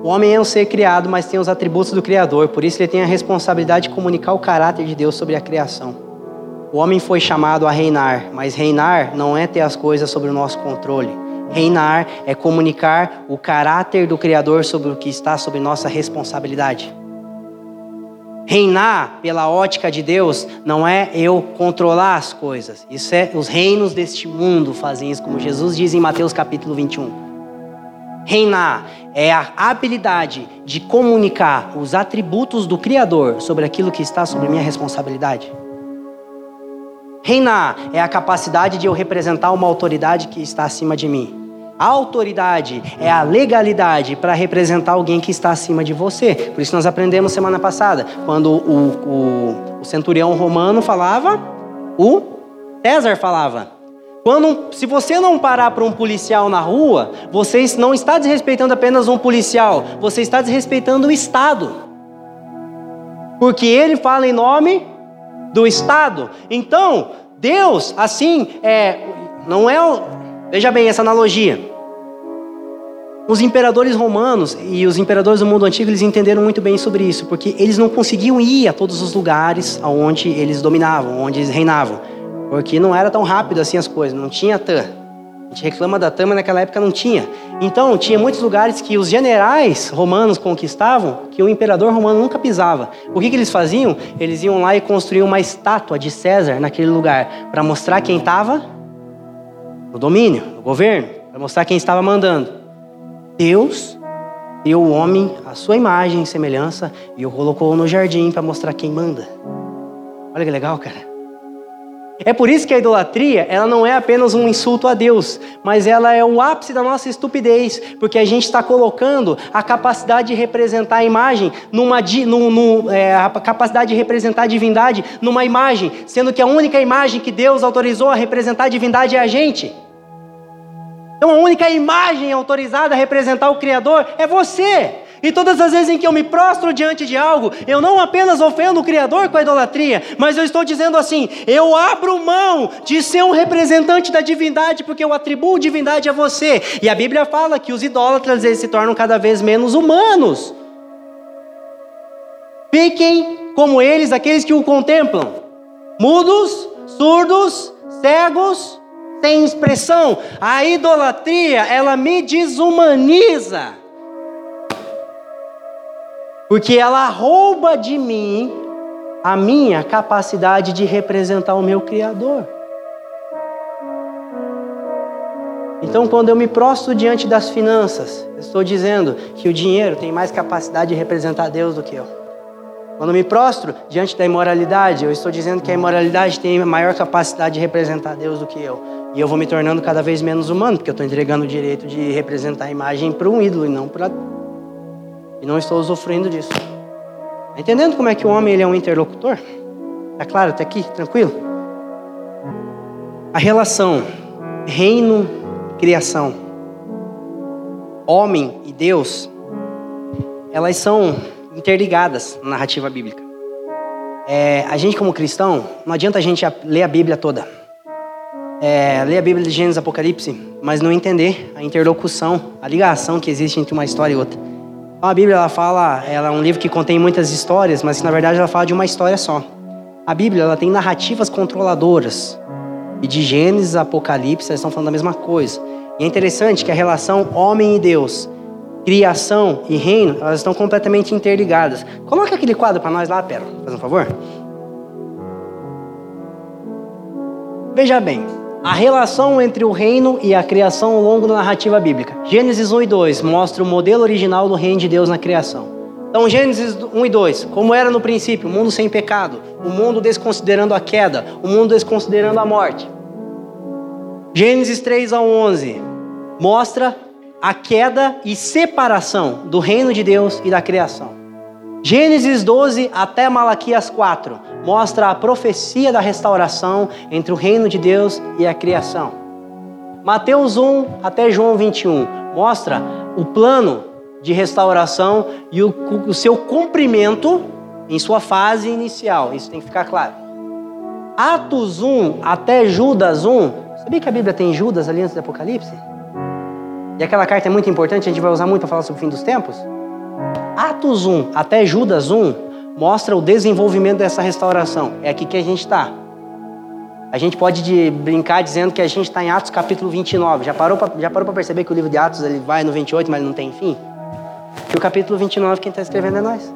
O homem é um ser criado, mas tem os atributos do Criador, por isso ele tem a responsabilidade de comunicar o caráter de Deus sobre a criação. O homem foi chamado a reinar, mas reinar não é ter as coisas sobre o nosso controle. Reinar é comunicar o caráter do Criador sobre o que está sob nossa responsabilidade. Reinar pela ótica de Deus não é eu controlar as coisas. Isso é os reinos deste mundo fazem isso, como Jesus diz em Mateus capítulo 21. Reinar é a habilidade de comunicar os atributos do Criador sobre aquilo que está sobre minha responsabilidade. Reinar é a capacidade de eu representar uma autoridade que está acima de mim. A autoridade é a legalidade para representar alguém que está acima de você. Por isso nós aprendemos semana passada, quando o, o, o centurião romano falava, o César falava. Quando, se você não parar para um policial na rua, você não está desrespeitando apenas um policial, você está desrespeitando o Estado. Porque ele fala em nome do Estado. Então, Deus, assim, é, não é. Veja bem essa analogia. Os imperadores romanos e os imperadores do mundo antigo, eles entenderam muito bem sobre isso, porque eles não conseguiam ir a todos os lugares onde eles dominavam, onde eles reinavam, porque não era tão rápido assim as coisas, não tinha TAM. A gente reclama da TAM, mas naquela época não tinha. Então, tinha muitos lugares que os generais romanos conquistavam, que o imperador romano nunca pisava. O que, que eles faziam? Eles iam lá e construíam uma estátua de César naquele lugar, para mostrar quem estava no domínio, no governo, para mostrar quem estava mandando. Deus deu o homem a sua imagem e semelhança e o colocou no jardim para mostrar quem manda. Olha que legal, cara. É por isso que a idolatria, ela não é apenas um insulto a Deus, mas ela é o ápice da nossa estupidez, porque a gente está colocando a capacidade de representar a imagem numa é, a capacidade de representar a divindade numa imagem, sendo que a única imagem que Deus autorizou a representar a divindade é a gente. Então a única imagem autorizada a representar o Criador é você. E todas as vezes em que eu me prostro diante de algo, eu não apenas ofendo o Criador com a idolatria, mas eu estou dizendo assim: eu abro mão de ser um representante da divindade, porque eu atribuo divindade a você. E a Bíblia fala que os idólatras eles se tornam cada vez menos humanos. Fiquem como eles, aqueles que o contemplam, mudos, surdos, cegos tem expressão. A idolatria, ela me desumaniza. Porque ela rouba de mim a minha capacidade de representar o meu Criador. Então, quando eu me prostro diante das finanças, estou dizendo que o dinheiro tem mais capacidade de representar Deus do que eu. Quando me prostro diante da imoralidade, eu estou dizendo que a imoralidade tem maior capacidade de representar Deus do que eu. E eu vou me tornando cada vez menos humano, porque eu estou entregando o direito de representar a imagem para um ídolo e não para. E não estou usufruindo disso. Tá entendendo como é que o homem ele é um interlocutor? Tá claro até aqui? Tranquilo? A relação reino, criação, homem e Deus, elas são interligadas na narrativa bíblica. É, a gente, como cristão, não adianta a gente ler a Bíblia toda é, ler a Bíblia de Gênesis Apocalipse, mas não entender a interlocução, a ligação que existe entre uma história e outra. A Bíblia ela fala, ela é um livro que contém muitas histórias, mas que na verdade ela fala de uma história só. A Bíblia ela tem narrativas controladoras. E de Gênesis Apocalipse elas estão falando da mesma coisa. E é interessante que a relação homem e Deus, criação e reino, elas estão completamente interligadas. Coloca aquele quadro para nós lá, Pera, faz um favor. Veja bem, a relação entre o reino e a criação ao longo da narrativa bíblica. Gênesis 1 e 2 mostra o modelo original do reino de Deus na criação. Então, Gênesis 1 e 2, como era no princípio, o mundo sem pecado, o mundo desconsiderando a queda, o mundo desconsiderando a morte. Gênesis 3 a 11 mostra a queda e separação do reino de Deus e da criação. Gênesis 12 até Malaquias 4 mostra a profecia da restauração entre o reino de Deus e a criação. Mateus 1 até João 21 mostra o plano de restauração e o, o seu cumprimento em sua fase inicial. Isso tem que ficar claro. Atos 1 até Judas 1. Sabia que a Bíblia tem Judas ali antes do Apocalipse? E aquela carta é muito importante, a gente vai usar muito para falar sobre o fim dos tempos. Atos 1 até Judas 1 mostra o desenvolvimento dessa restauração. É aqui que a gente está. A gente pode de, brincar dizendo que a gente está em Atos capítulo 29. Já parou para perceber que o livro de Atos ele vai no 28, mas não tem fim? Que o capítulo 29 quem está escrevendo é nós.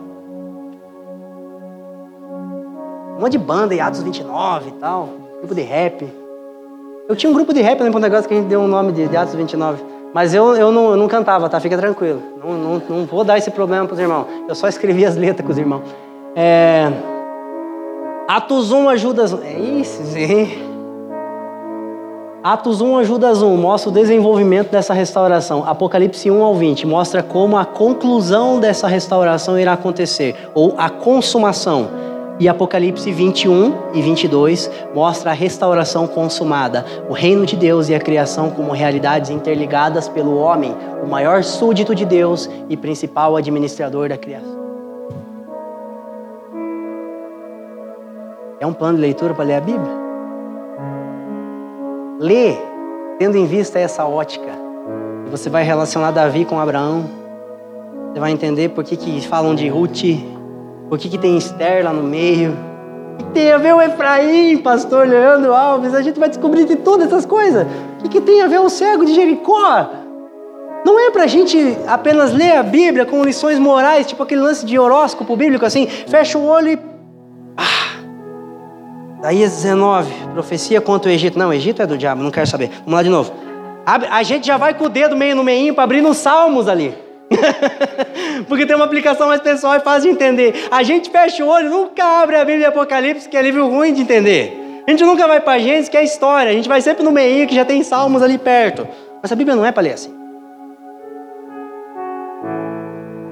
Um monte de banda em Atos 29 e tal, grupo de rap. Eu tinha um grupo de rap no Ponta Grossa que a gente deu um nome de, de Atos 29. Mas eu, eu, não, eu não cantava, tá? Fica tranquilo. Não, não, não vou dar esse problema para os irmãos. Eu só escrevi as letras com os irmãos. É... Atos 1 ajuda. É isso, sim. Atos 1 ajuda 1 mostra o desenvolvimento dessa restauração. Apocalipse 1 ao 20 mostra como a conclusão dessa restauração irá acontecer, ou a consumação. E Apocalipse 21 e 22 mostra a restauração consumada, o reino de Deus e a criação como realidades interligadas pelo homem, o maior súdito de Deus e principal administrador da criação. É um plano de leitura para ler a Bíblia? Lê, tendo em vista essa ótica. Você vai relacionar Davi com Abraão. Você vai entender por que, que falam de Ruth por que, que tem Esther lá no meio? O que tem a ver o Efraim, pastor Leandro Alves? A gente vai descobrir de todas essas coisas. O que, que tem a ver o cego de Jericó? Não é para a gente apenas ler a Bíblia com lições morais, tipo aquele lance de horóscopo bíblico, assim, fecha o olho e. Ah! Daí 19, profecia contra o Egito. Não, o Egito é do diabo, não quero saber. Vamos lá de novo. A gente já vai com o dedo meio no meinho para abrir nos salmos ali. Porque tem uma aplicação mais pessoal e fácil de entender. A gente fecha o olho, nunca abre a Bíblia Apocalipse, que é livro ruim de entender. A gente nunca vai para Gênesis, que é história. A gente vai sempre no meio, que já tem salmos ali perto. Mas a Bíblia não é para ler assim.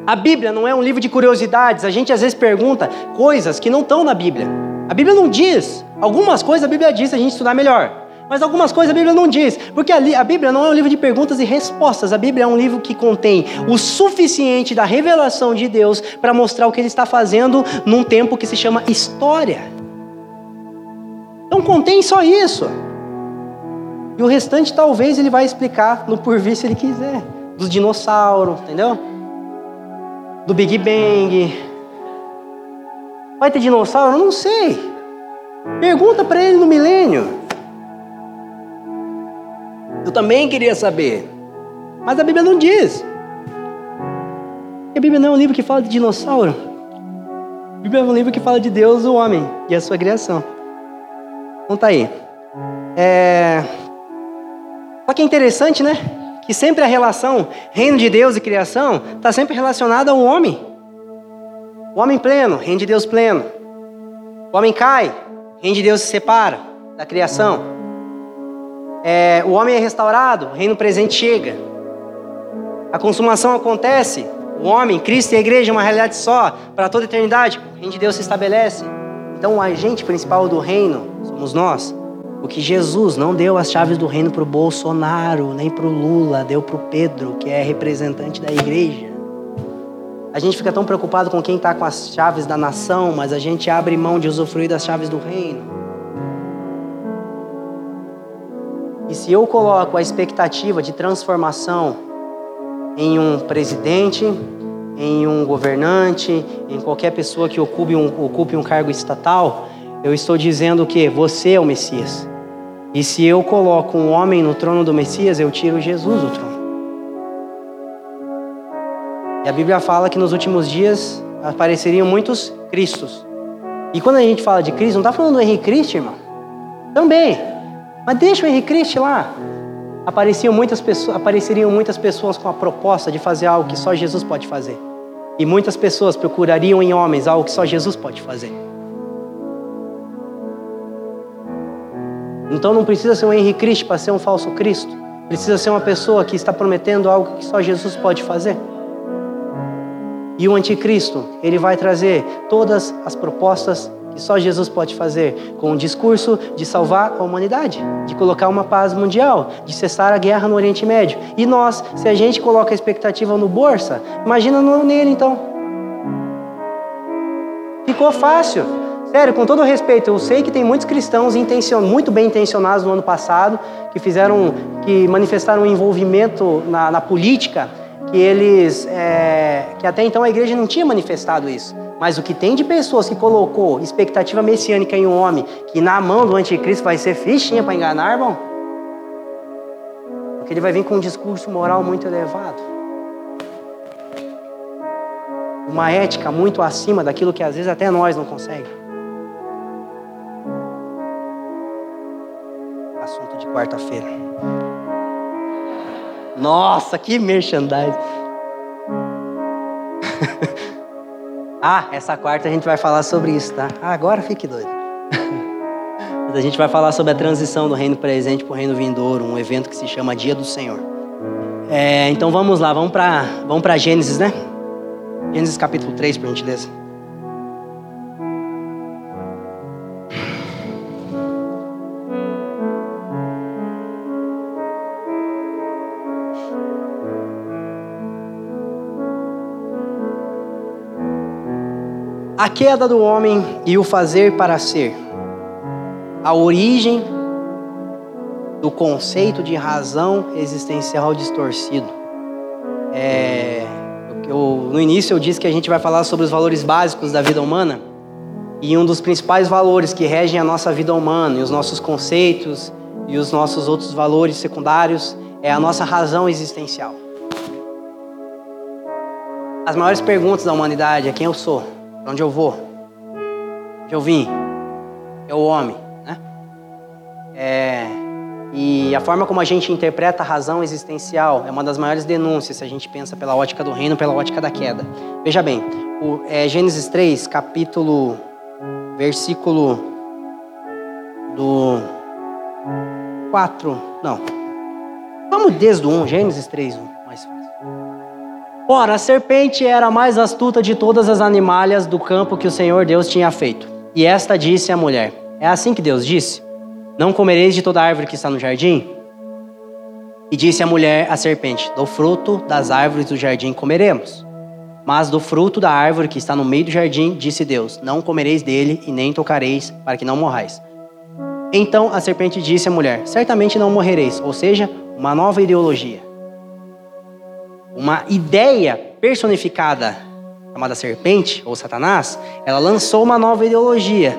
A Bíblia não é um livro de curiosidades. A gente às vezes pergunta coisas que não estão na Bíblia. A Bíblia não diz. Algumas coisas a Bíblia diz a gente estudar melhor. Mas algumas coisas a Bíblia não diz, porque a Bíblia não é um livro de perguntas e respostas, a Bíblia é um livro que contém o suficiente da revelação de Deus para mostrar o que ele está fazendo num tempo que se chama história. Então contém só isso. E o restante talvez ele vai explicar no porvir se ele quiser. Dos dinossauros, entendeu? Do Big Bang. Vai ter dinossauro? Não sei. Pergunta para ele no milênio. Eu também queria saber. Mas a Bíblia não diz. A Bíblia não é um livro que fala de dinossauro. A Bíblia é um livro que fala de Deus, o homem e a sua criação. Então tá aí. É... Só que é interessante, né? Que sempre a relação reino de Deus e criação está sempre relacionada ao homem. O homem pleno, reino de Deus pleno. O homem cai, reino de Deus se separa da criação é, o homem é restaurado, o reino presente chega. A consumação acontece, o homem, Cristo e a igreja uma realidade só, para toda a eternidade, o reino de Deus se estabelece. Então o agente principal do reino somos nós. O que Jesus não deu as chaves do reino para o Bolsonaro, nem para o Lula, deu para o Pedro, que é representante da igreja. A gente fica tão preocupado com quem está com as chaves da nação, mas a gente abre mão de usufruir das chaves do reino. E se eu coloco a expectativa de transformação em um presidente, em um governante, em qualquer pessoa que ocupe um, ocupe um cargo estatal, eu estou dizendo que você é o Messias. E se eu coloco um homem no trono do Messias, eu tiro Jesus do trono. E a Bíblia fala que nos últimos dias apareceriam muitos Cristos. E quando a gente fala de Cristo, não está falando do Henrique Cristo, irmão? Também. Mas deixa o Henrique Cristo lá. Apareciam muitas pessoas, apareceriam muitas pessoas com a proposta de fazer algo que só Jesus pode fazer. E muitas pessoas procurariam em homens algo que só Jesus pode fazer. Então não precisa ser um Henrique Cristo para ser um falso Cristo. Precisa ser uma pessoa que está prometendo algo que só Jesus pode fazer. E o anticristo, ele vai trazer todas as propostas que só Jesus pode fazer, com o discurso de salvar a humanidade, de colocar uma paz mundial, de cessar a guerra no Oriente Médio. E nós, se a gente coloca a expectativa no Bolsa, imagina no, nele então. Ficou fácil. Sério, com todo respeito, eu sei que tem muitos cristãos muito bem intencionados no ano passado, que fizeram, que manifestaram um envolvimento na, na política, que eles, é, que até então a igreja não tinha manifestado isso. Mas o que tem de pessoas que colocou expectativa messiânica em um homem, que na mão do anticristo vai ser fichinha para enganar, irmão? Porque ele vai vir com um discurso moral muito elevado. Uma ética muito acima daquilo que às vezes até nós não conseguimos. Assunto de quarta-feira. Nossa, que merchandising. Ah, essa quarta a gente vai falar sobre isso, tá? Ah, agora fique doido. a gente vai falar sobre a transição do reino presente para o reino vindouro, um evento que se chama Dia do Senhor. É, então vamos lá, vamos para vamos Gênesis, né? Gênesis capítulo 3, por gentileza. A queda do homem e o fazer para ser. A origem do conceito de razão existencial distorcido. É, eu, no início eu disse que a gente vai falar sobre os valores básicos da vida humana. E um dos principais valores que regem a nossa vida humana e os nossos conceitos e os nossos outros valores secundários é a nossa razão existencial. As maiores perguntas da humanidade é quem eu sou, para onde eu vou? Onde eu vim? É o homem, né? É, e a forma como a gente interpreta a razão existencial é uma das maiores denúncias se a gente pensa pela ótica do reino, pela ótica da queda. Veja bem, o, é, Gênesis 3, capítulo, versículo do 4, não. Vamos desde o 1, Gênesis 3, 1. Ora, a serpente era a mais astuta de todas as animalhas do campo que o Senhor Deus tinha feito. E esta disse à mulher: É assim que Deus disse: Não comereis de toda árvore que está no jardim? E disse a mulher à serpente: Do fruto das árvores do jardim comeremos. Mas do fruto da árvore que está no meio do jardim, disse Deus: Não comereis dele e nem tocareis, para que não morrais. Então a serpente disse à mulher: Certamente não morrereis, ou seja, uma nova ideologia uma ideia personificada chamada serpente ou Satanás, ela lançou uma nova ideologia,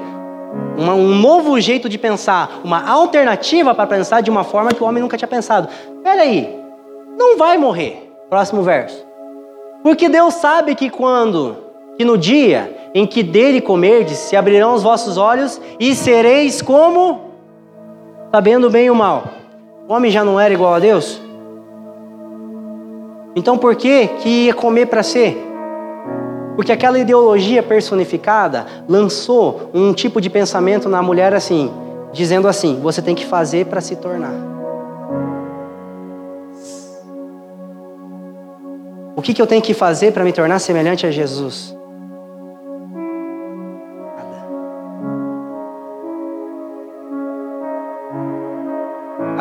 uma, um novo jeito de pensar, uma alternativa para pensar de uma forma que o homem nunca tinha pensado. Espera aí, não vai morrer. Próximo verso. Porque Deus sabe que quando, que no dia em que dele comerdes, se abrirão os vossos olhos e sereis como sabendo bem o mal. O homem já não era igual a Deus? Então por que que ia comer para ser? Porque aquela ideologia personificada lançou um tipo de pensamento na mulher assim, dizendo assim: você tem que fazer para se tornar. O que, que eu tenho que fazer para me tornar semelhante a Jesus? Nada.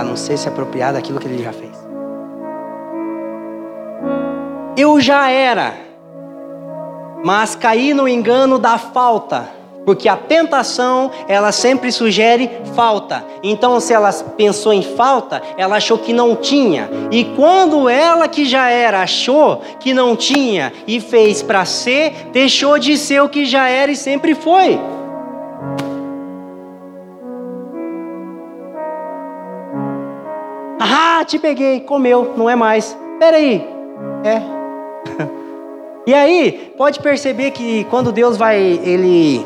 A não ser se apropriar daquilo que ele já fez. Eu já era, mas caí no engano da falta, porque a tentação, ela sempre sugere falta. Então, se ela pensou em falta, ela achou que não tinha. E quando ela que já era achou que não tinha e fez para ser, deixou de ser o que já era e sempre foi. Ah, te peguei, comeu, não é mais. Peraí, é, e aí, pode perceber que quando Deus vai, ele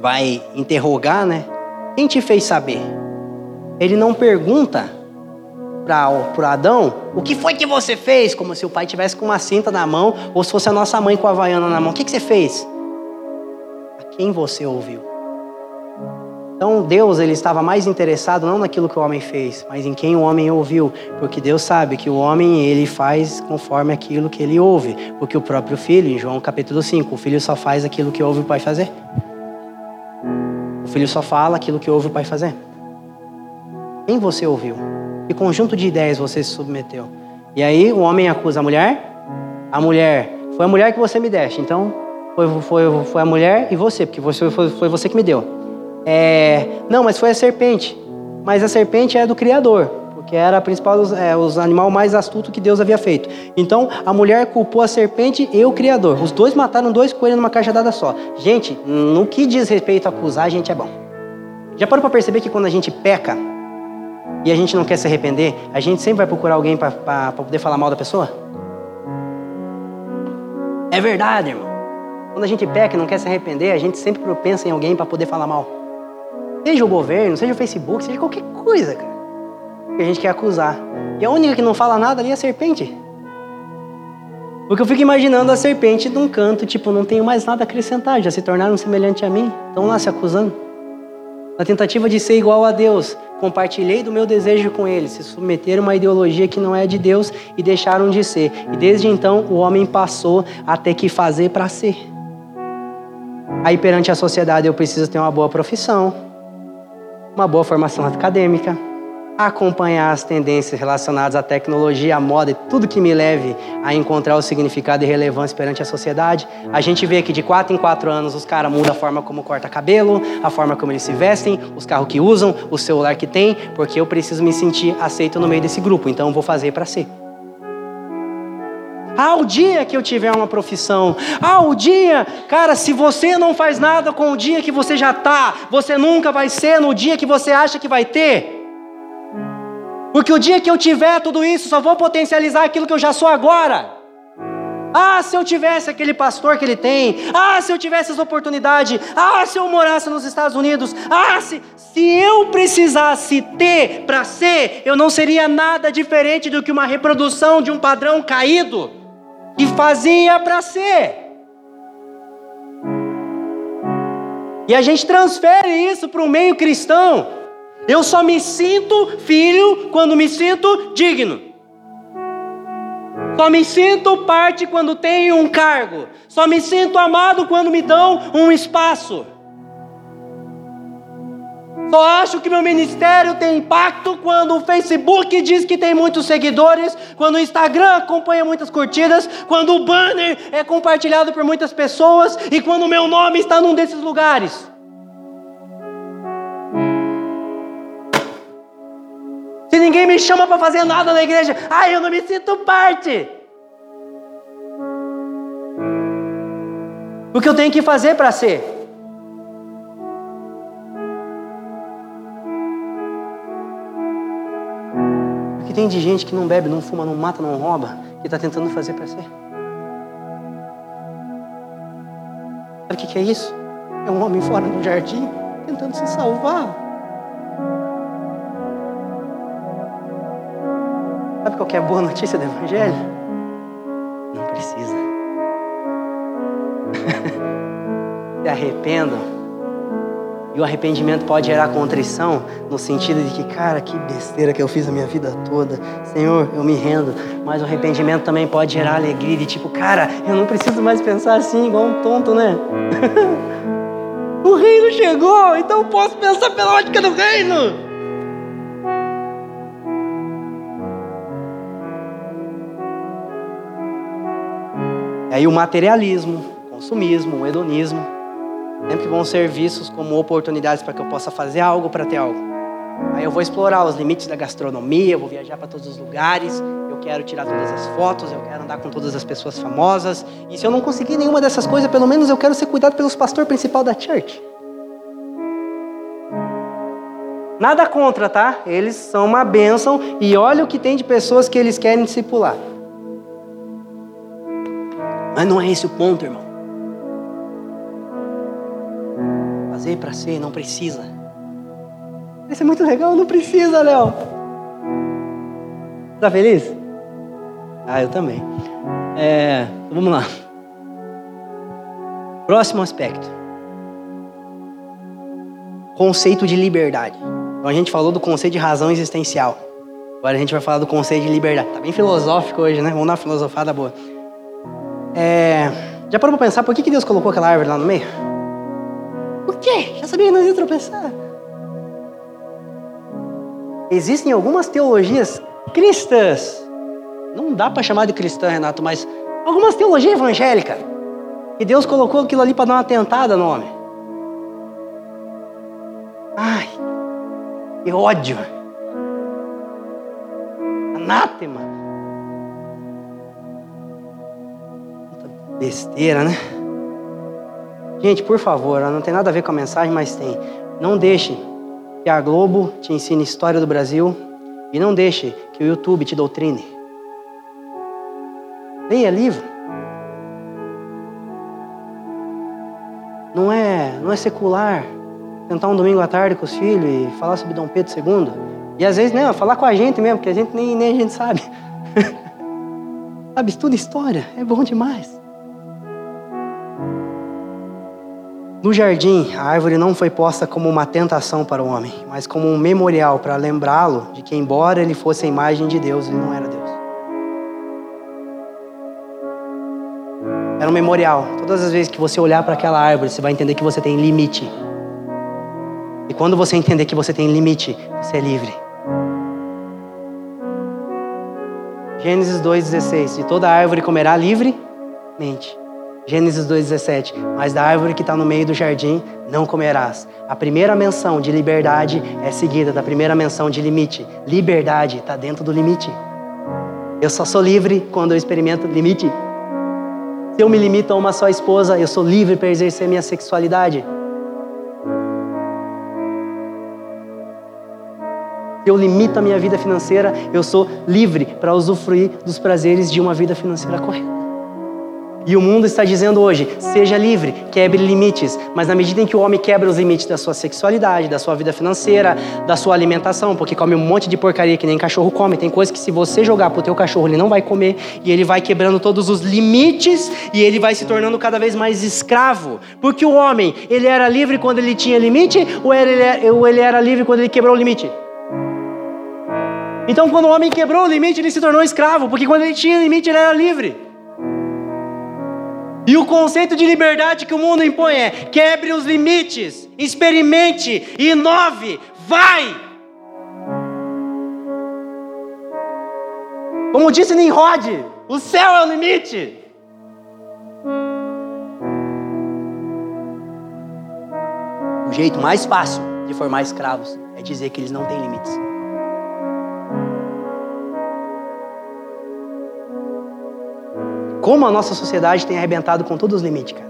vai interrogar, né? Quem te fez saber? Ele não pergunta para Adão o que foi que você fez, como se o pai tivesse com uma cinta na mão ou se fosse a nossa mãe com a havaiana na mão. O que, que você fez? A quem você ouviu? Então Deus ele estava mais interessado não naquilo que o homem fez, mas em quem o homem ouviu, porque Deus sabe que o homem ele faz conforme aquilo que ele ouve, porque o próprio filho, em João capítulo 5, o filho só faz aquilo que ouve o pai fazer. filho só fala aquilo que ouve o pai fazer. Quem você ouviu? Que conjunto de ideias você se submeteu? E aí o homem acusa a mulher, a mulher, foi a mulher que você me deste, então foi, foi, foi a mulher e você, porque você, foi, foi você que me deu. É, não, mas foi a serpente. Mas a serpente é do Criador, porque era a principal é, os animal mais astuto que Deus havia feito. Então a mulher culpou a serpente e o Criador. Os dois mataram dois coelhos numa cajadada só. Gente, no que diz respeito a acusar, a gente é bom. Já parou para perceber que quando a gente peca e a gente não quer se arrepender, a gente sempre vai procurar alguém para poder falar mal da pessoa? É verdade, irmão. Quando a gente peca e não quer se arrepender, a gente sempre pensa em alguém para poder falar mal. Seja o governo, seja o Facebook, seja qualquer coisa, cara. Que a gente quer acusar. E a única que não fala nada ali é a serpente. Porque eu fico imaginando a serpente num canto, tipo, não tenho mais nada a acrescentar, já se tornaram semelhante a mim. Estão lá se acusando. Na tentativa de ser igual a Deus, compartilhei do meu desejo com eles, se submeteram a uma ideologia que não é de Deus e deixaram de ser. E desde então o homem passou a ter que fazer para ser. Aí perante a sociedade eu preciso ter uma boa profissão, uma boa formação acadêmica, acompanhar as tendências relacionadas à tecnologia, à moda e tudo que me leve a encontrar o significado e relevância perante a sociedade. A gente vê que de quatro em quatro anos os caras mudam a forma como corta cabelo, a forma como eles se vestem, os carros que usam, o celular que tem, porque eu preciso me sentir aceito no meio desse grupo, então eu vou fazer para ser. Ah, o dia que eu tiver uma profissão. Ah, o dia, cara, se você não faz nada com o dia que você já está, você nunca vai ser no dia que você acha que vai ter. Porque o dia que eu tiver tudo isso, só vou potencializar aquilo que eu já sou agora. Ah, se eu tivesse aquele pastor que ele tem. Ah, se eu tivesse essa oportunidade. Ah, se eu morasse nos Estados Unidos. Ah, se, se eu precisasse ter para ser, eu não seria nada diferente do que uma reprodução de um padrão caído que fazia para ser. E a gente transfere isso para o meio cristão. Eu só me sinto filho quando me sinto digno. Só me sinto parte quando tenho um cargo. Só me sinto amado quando me dão um espaço. Só acho que meu ministério tem impacto quando o Facebook diz que tem muitos seguidores, quando o Instagram acompanha muitas curtidas, quando o banner é compartilhado por muitas pessoas e quando o meu nome está num desses lugares. Se ninguém me chama para fazer nada na igreja, ai, eu não me sinto parte. O que eu tenho que fazer para ser? Tem de gente que não bebe, não fuma, não mata, não rouba, que está tentando fazer para ser? Sabe o que, que é isso? É um homem fora do jardim tentando se salvar. Sabe qual é a boa notícia do Evangelho? Não precisa. se arrependam e o arrependimento pode gerar contrição, no sentido de que, cara, que besteira que eu fiz a minha vida toda. Senhor, eu me rendo. Mas o arrependimento também pode gerar alegria, de tipo, cara, eu não preciso mais pensar assim, igual um tonto, né? o reino chegou, então eu posso pensar pela ótica do reino. E aí o materialismo, o consumismo, o hedonismo Sempre vão ser vistos como oportunidades para que eu possa fazer algo para ter algo. Aí eu vou explorar os limites da gastronomia, eu vou viajar para todos os lugares, eu quero tirar todas as fotos, eu quero andar com todas as pessoas famosas. E se eu não conseguir nenhuma dessas coisas, pelo menos eu quero ser cuidado pelos pastor principal da church. Nada contra, tá? Eles são uma bênção e olha o que tem de pessoas que eles querem discipular. Mas não é esse o ponto, irmão. Fazer para ser, não precisa. Isso é muito legal, não precisa, Léo. Tá feliz? Ah, eu também. É, vamos lá. Próximo aspecto. Conceito de liberdade. Então a gente falou do conceito de razão existencial. Agora a gente vai falar do conceito de liberdade. Tá bem filosófico hoje, né? Vamos dar uma filosofada boa. É, já parou pra pensar por que Deus colocou aquela árvore lá no meio? Por quê? Já sabia que não ia tropeçar. Existem algumas teologias cristãs. Não dá para chamar de cristã, Renato, mas algumas teologias evangélicas. E Deus colocou aquilo ali para dar uma tentada no homem. Ai, que ódio. Anátema. Besteira, né? Gente, por favor, não tem nada a ver com a mensagem, mas tem. Não deixe que a Globo te ensine história do Brasil e não deixe que o YouTube te doutrine. Leia livro. Não é, não é secular sentar um domingo à tarde com os filhos e falar sobre Dom Pedro II. E às vezes, não, falar com a gente mesmo, porque a gente nem, nem a gente sabe. sabe, estuda história, é bom demais. No jardim, a árvore não foi posta como uma tentação para o homem, mas como um memorial para lembrá-lo de que, embora ele fosse a imagem de Deus, ele não era Deus. Era um memorial. Todas as vezes que você olhar para aquela árvore, você vai entender que você tem limite. E quando você entender que você tem limite, você é livre. Gênesis 2,16: De toda árvore comerá livremente. Gênesis 2,17. Mas da árvore que está no meio do jardim não comerás. A primeira menção de liberdade é seguida da primeira menção de limite. Liberdade está dentro do limite. Eu só sou livre quando eu experimento limite. Se eu me limito a uma só esposa, eu sou livre para exercer minha sexualidade. Se eu limito a minha vida financeira, eu sou livre para usufruir dos prazeres de uma vida financeira correta. E o mundo está dizendo hoje: seja livre, quebre limites. Mas na medida em que o homem quebra os limites da sua sexualidade, da sua vida financeira, da sua alimentação, porque come um monte de porcaria que nem cachorro come, tem coisa que se você jogar pro teu cachorro ele não vai comer e ele vai quebrando todos os limites e ele vai se tornando cada vez mais escravo. Porque o homem, ele era livre quando ele tinha limite ou ele, ou ele era livre quando ele quebrou o limite? Então, quando o homem quebrou o limite, ele se tornou escravo, porque quando ele tinha limite, ele era livre. E o conceito de liberdade que o mundo impõe é: quebre os limites, experimente, inove, vai. Como disse Nimrod, o céu é o limite. O jeito mais fácil de formar escravos é dizer que eles não têm limites. Como a nossa sociedade tem arrebentado com todos os limites, cara.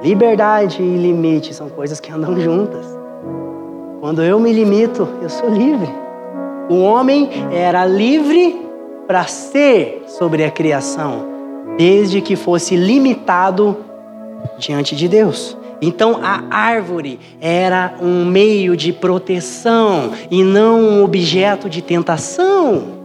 Liberdade e limite são coisas que andam juntas. Quando eu me limito, eu sou livre. O homem era livre para ser sobre a criação, desde que fosse limitado diante de Deus. Então a árvore era um meio de proteção e não um objeto de tentação.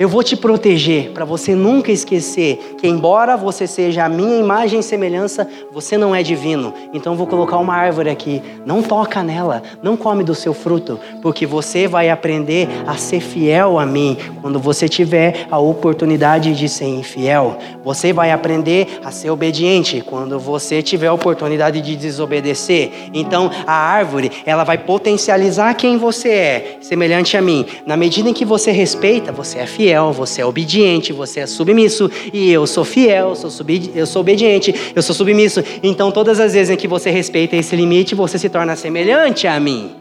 Eu vou te proteger para você nunca esquecer que, embora você seja a minha imagem e semelhança, você não é divino. Então, vou colocar uma árvore aqui. Não toca nela, não come do seu fruto, porque você vai aprender a ser fiel a mim quando você tiver a oportunidade de ser infiel. Você vai aprender a ser obediente quando você tiver a oportunidade de desobedecer. Então, a árvore, ela vai potencializar quem você é, semelhante a mim. Na medida em que você respeita, você é fiel fiel, você é obediente, você é submisso, e eu sou fiel, sou, eu sou obediente, eu sou submisso. Então, todas as vezes em que você respeita esse limite, você se torna semelhante a mim.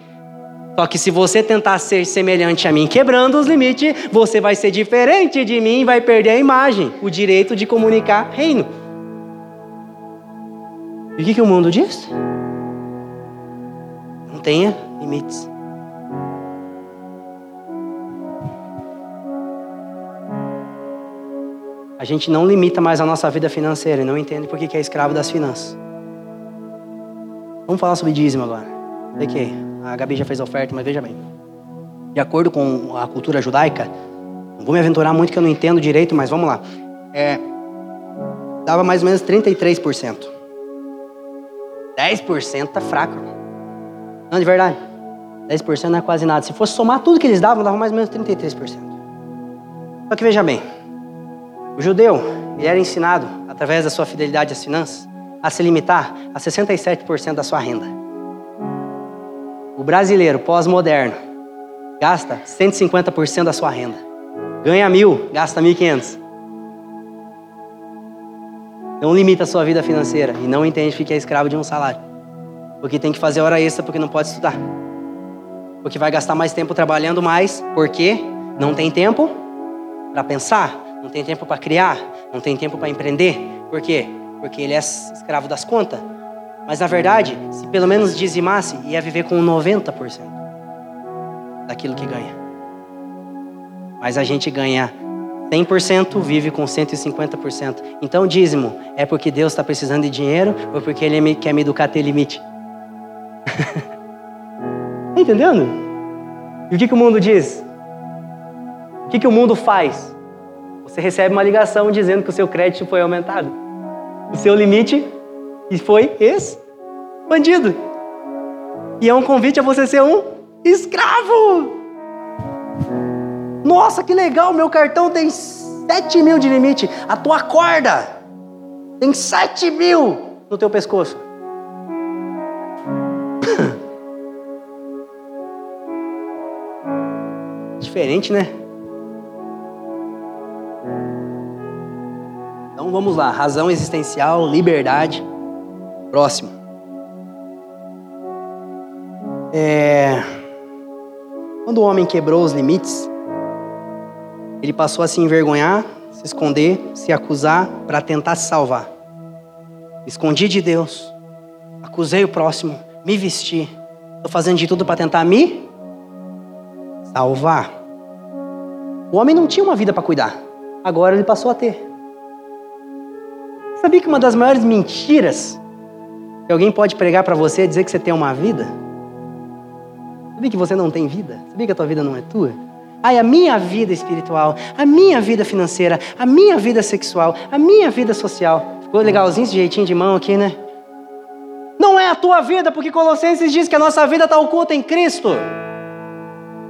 Só que se você tentar ser semelhante a mim, quebrando os limites, você vai ser diferente de mim e vai perder a imagem, o direito de comunicar reino. E o que, que o mundo diz? Não tenha limites. A gente não limita mais a nossa vida financeira e não entende por que é escravo das finanças. Vamos falar sobre dízimo agora. Sei que a Gabi já fez a oferta, mas veja bem. De acordo com a cultura judaica, não vou me aventurar muito que eu não entendo direito, mas vamos lá. É, dava mais ou menos 33%. 10% tá fraco. Não, de verdade. 10% não é quase nada. Se fosse somar tudo que eles davam, dava mais ou menos 33%. Só que veja bem, o judeu, ele era ensinado, através da sua fidelidade às finanças, a se limitar a 67% da sua renda. O brasileiro pós-moderno gasta 150% da sua renda. Ganha mil, gasta 1.500. Não limita a sua vida financeira e não entende que é escravo de um salário. Porque tem que fazer hora extra porque não pode estudar. Porque vai gastar mais tempo trabalhando mais, porque não tem tempo para pensar, não tem tempo para criar, não tem tempo para empreender. Por quê? Porque ele é escravo das contas. Mas na verdade, se pelo menos dizimasse, ia viver com 90% daquilo que ganha. Mas a gente ganha 100%, vive com 150%. Então, dízimo é porque Deus está precisando de dinheiro ou porque Ele quer me educar a ter limite? Tá entendendo? E o que, que o mundo diz? O que, que o mundo faz? Você recebe uma ligação dizendo que o seu crédito foi aumentado. O seu limite foi expandido. E é um convite a você ser um escravo. Nossa, que legal, meu cartão tem 7 mil de limite. A tua corda tem 7 mil no teu pescoço. Diferente, né? Então vamos lá. Razão existencial, liberdade. Próximo. É... Quando o homem quebrou os limites, ele passou a se envergonhar, se esconder, se acusar para tentar se salvar. escondi de Deus, acusei o próximo, me vesti, estou fazendo de tudo para tentar me salvar. O homem não tinha uma vida para cuidar, agora ele passou a ter. Sabia que uma das maiores mentiras que alguém pode pregar para você é dizer que você tem uma vida? Sabia que você não tem vida? Sabia que a tua vida não é tua? Ai, a minha vida espiritual, a minha vida financeira, a minha vida sexual, a minha vida social. Ficou legalzinho esse jeitinho de mão aqui, né? Não é a tua vida, porque Colossenses diz que a nossa vida está oculta em Cristo.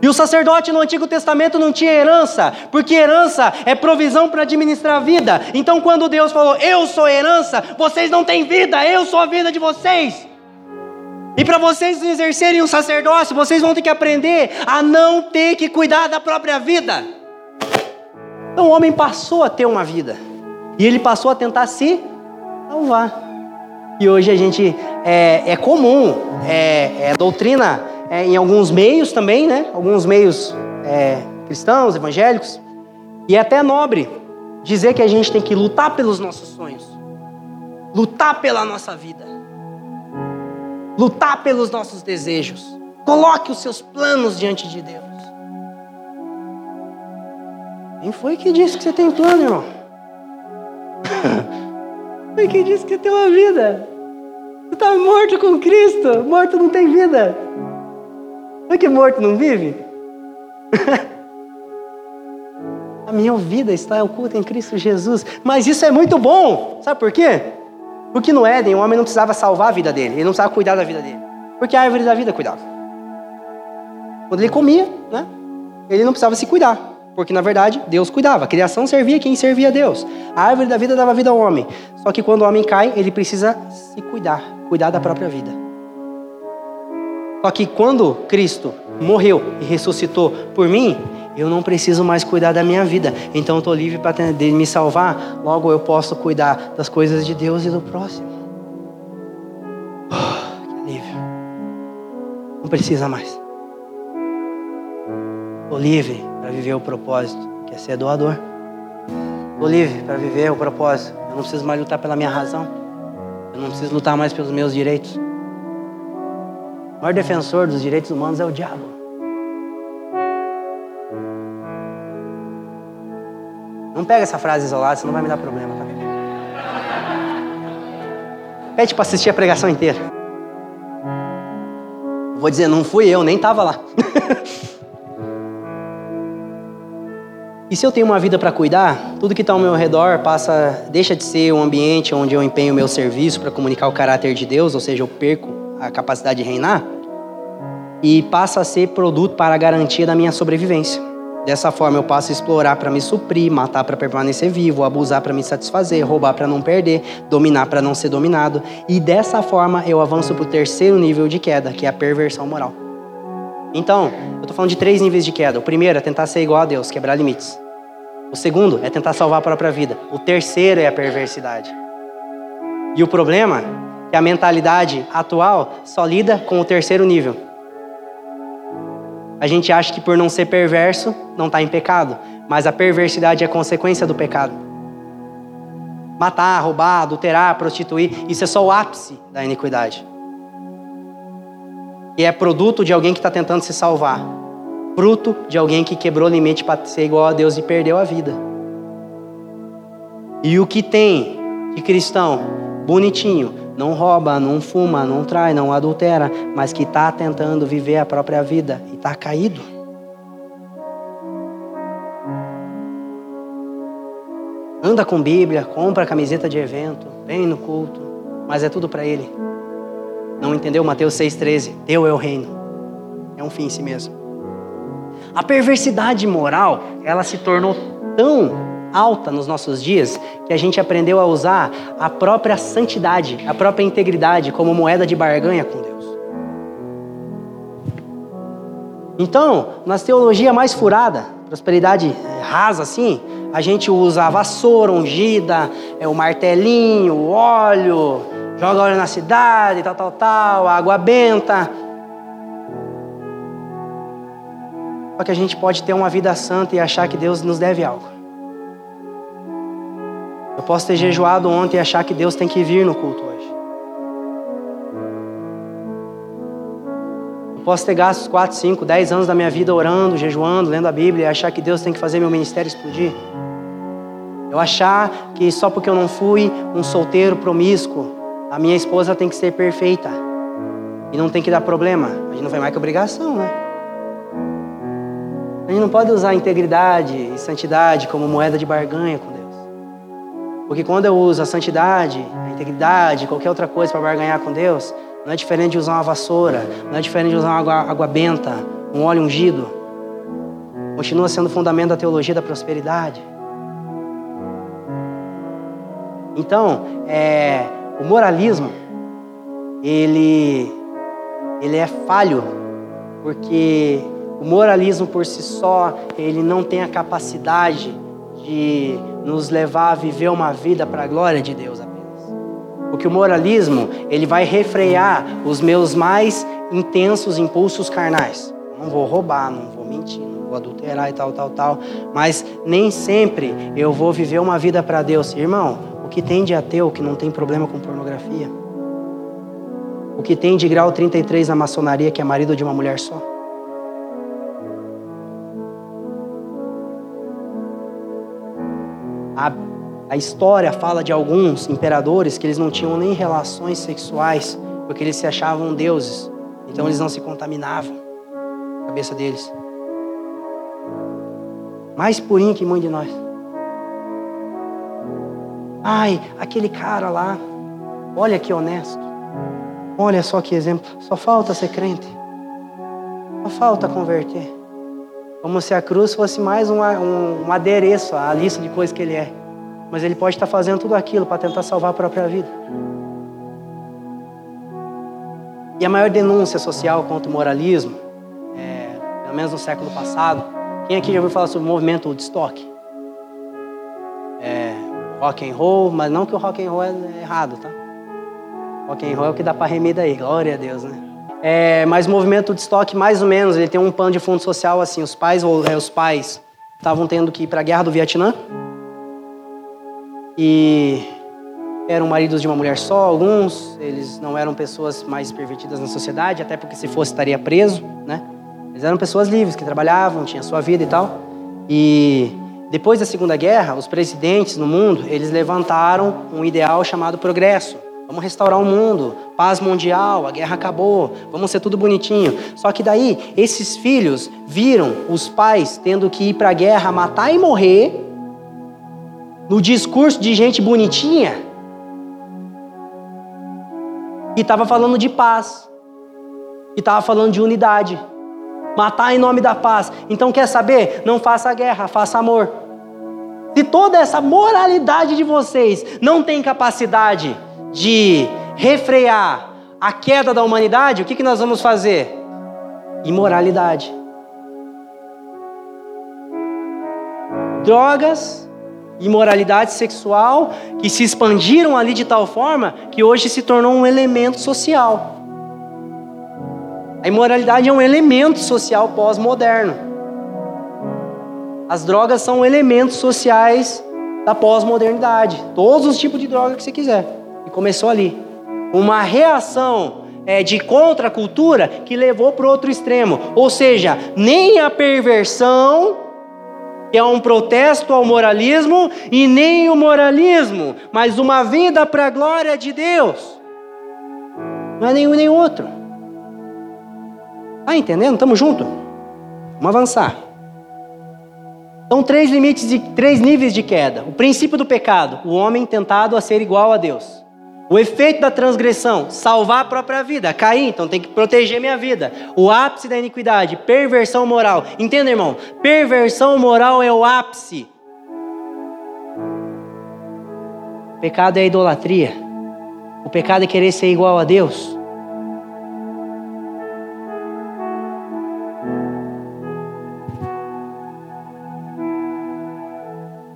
E o sacerdote no Antigo Testamento não tinha herança, porque herança é provisão para administrar a vida. Então, quando Deus falou, Eu sou herança, vocês não têm vida, eu sou a vida de vocês. E para vocês exercerem o sacerdócio, vocês vão ter que aprender a não ter que cuidar da própria vida. Então, o homem passou a ter uma vida, e ele passou a tentar se salvar. E hoje a gente é, é comum, é, é doutrina é, em alguns meios também, né? Alguns meios é, cristãos, evangélicos. E é até nobre dizer que a gente tem que lutar pelos nossos sonhos, lutar pela nossa vida, lutar pelos nossos desejos. Coloque os seus planos diante de Deus. Quem foi que disse que você tem plano, irmão? Foi quem disse que tem uma vida? Você está morto com Cristo. Morto não tem vida. Não é que morto não vive? A minha vida está oculta em Cristo Jesus. Mas isso é muito bom. Sabe por quê? Porque no Éden o homem não precisava salvar a vida dele. Ele não precisava cuidar da vida dele. Porque a árvore da vida cuidava. Quando ele comia, né? Ele não precisava se cuidar. Porque na verdade Deus cuidava. A criação servia quem servia a Deus. A árvore da vida dava vida ao homem. Só que quando o homem cai, ele precisa se cuidar. Cuidar da própria vida. Só que quando Cristo morreu e ressuscitou por mim, eu não preciso mais cuidar da minha vida. Então eu estou livre para me salvar. Logo eu posso cuidar das coisas de Deus e do próximo. Oh, que alívio. Não precisa mais. Estou livre para viver o propósito, que é ser doador. Estou livre para viver o propósito. Eu não preciso mais lutar pela minha razão. Eu não preciso lutar mais pelos meus direitos. O maior defensor dos direitos humanos é o diabo. Não pega essa frase isolada, senão vai me dar problema, tá? Pede para assistir a pregação inteira. Vou dizer, não fui eu, nem estava lá. e se eu tenho uma vida para cuidar, tudo que está ao meu redor passa, deixa de ser um ambiente onde eu empenho meu serviço para comunicar o caráter de Deus, ou seja, eu perco a capacidade de reinar e passa a ser produto para a garantia da minha sobrevivência. Dessa forma eu passo a explorar para me suprir, matar para permanecer vivo, abusar para me satisfazer, roubar para não perder, dominar para não ser dominado. E dessa forma eu avanço para o terceiro nível de queda, que é a perversão moral. Então, eu estou falando de três níveis de queda. O primeiro é tentar ser igual a Deus, quebrar limites. O segundo é tentar salvar a própria vida. O terceiro é a perversidade. E o problema que a mentalidade atual só lida com o terceiro nível. A gente acha que por não ser perverso, não está em pecado. Mas a perversidade é consequência do pecado. Matar, roubar, adulterar, prostituir, isso é só o ápice da iniquidade. E é produto de alguém que está tentando se salvar. Fruto de alguém que quebrou limite para ser igual a Deus e perdeu a vida. E o que tem de cristão bonitinho, não rouba, não fuma, não trai, não adultera, mas que está tentando viver a própria vida e está caído. Anda com Bíblia, compra camiseta de evento, vem no culto, mas é tudo para ele. Não entendeu Mateus 6,13? Teu é o reino. É um fim em si mesmo. A perversidade moral, ela se tornou tão alta nos nossos dias que a gente aprendeu a usar a própria santidade, a própria integridade como moeda de barganha com Deus. Então, nas teologia mais furada, prosperidade eh, rasa assim, a gente usa a vassoura ungida, é o martelinho, o óleo, joga óleo na cidade, tal, tal, tal, água benta. Só que a gente pode ter uma vida santa e achar que Deus nos deve algo. Eu posso ter jejuado ontem e achar que Deus tem que vir no culto hoje. Eu posso ter gasto 4, 5, 10 anos da minha vida orando, jejuando, lendo a Bíblia e achar que Deus tem que fazer meu ministério explodir. Eu achar que só porque eu não fui um solteiro promíscuo, a minha esposa tem que ser perfeita. E não tem que dar problema. A gente não foi mais que obrigação, né? A gente não pode usar integridade e santidade como moeda de barganha com Deus. Porque quando eu uso a santidade, a integridade, qualquer outra coisa para barganhar com Deus, não é diferente de usar uma vassoura, não é diferente de usar uma água, água benta, um óleo ungido. Continua sendo o fundamento da teologia da prosperidade. Então, é, o moralismo, ele, ele é falho, porque o moralismo por si só, ele não tem a capacidade de nos levar a viver uma vida para a glória de Deus apenas. Porque o moralismo, ele vai refrear os meus mais intensos impulsos carnais. Não vou roubar, não vou mentir, não vou adulterar e tal, tal, tal. Mas nem sempre eu vou viver uma vida para Deus. Irmão, o que tem de ateu que não tem problema com pornografia? O que tem de grau 33 na maçonaria que é marido de uma mulher só? A, a história fala de alguns imperadores que eles não tinham nem relações sexuais, porque eles se achavam deuses. Então eles não se contaminavam. A cabeça deles. Mais purinho que muitos de nós. Ai, aquele cara lá. Olha que honesto. Olha só que exemplo. Só falta ser crente. Só falta converter. Como se a cruz fosse mais um, um, um adereço à lista de coisas que ele é. Mas ele pode estar fazendo tudo aquilo para tentar salvar a própria vida. E a maior denúncia social contra o moralismo, é, pelo menos no século passado, quem aqui já ouviu falar sobre o movimento Woodstock? É, rock and roll, mas não que o rock and roll é errado, tá? Rock and roll é o que dá para remida aí, glória a Deus, né? É, mas o movimento de estoque, mais ou menos, ele tem um pano de fundo social assim. Os pais, ou, é, os pais estavam tendo que ir para a guerra do Vietnã. E eram maridos de uma mulher só, alguns. Eles não eram pessoas mais pervertidas na sociedade, até porque se fosse estaria preso, né? Eles eram pessoas livres, que trabalhavam, tinham sua vida e tal. E depois da Segunda Guerra, os presidentes no mundo, eles levantaram um ideal chamado progresso Vamos restaurar o mundo, paz mundial, a guerra acabou, vamos ser tudo bonitinho. Só que daí, esses filhos viram os pais tendo que ir para a guerra, matar e morrer, no discurso de gente bonitinha, que estava falando de paz, que estava falando de unidade, Matar em nome da paz. Então quer saber? Não faça guerra, faça amor. Se toda essa moralidade de vocês não tem capacidade de refrear a queda da humanidade, o que, que nós vamos fazer? Imoralidade. Drogas, imoralidade sexual, que se expandiram ali de tal forma que hoje se tornou um elemento social. A imoralidade é um elemento social pós-moderno. As drogas são elementos sociais da pós-modernidade. Todos os tipos de droga que você quiser. E começou ali. Uma reação é, de contracultura que levou para outro extremo. Ou seja, nem a perversão, que é um protesto ao moralismo, e nem o moralismo, mas uma vida para a glória de Deus. Não é nenhum nem outro. Tá entendendo? Estamos juntos? Vamos avançar. São três limites de três níveis de queda. O princípio do pecado, o homem tentado a ser igual a Deus. O efeito da transgressão, salvar a própria vida. Cair, então tem que proteger minha vida. O ápice da iniquidade, perversão moral. Entenda, irmão? Perversão moral é o ápice. O pecado é a idolatria. O pecado é querer ser igual a Deus.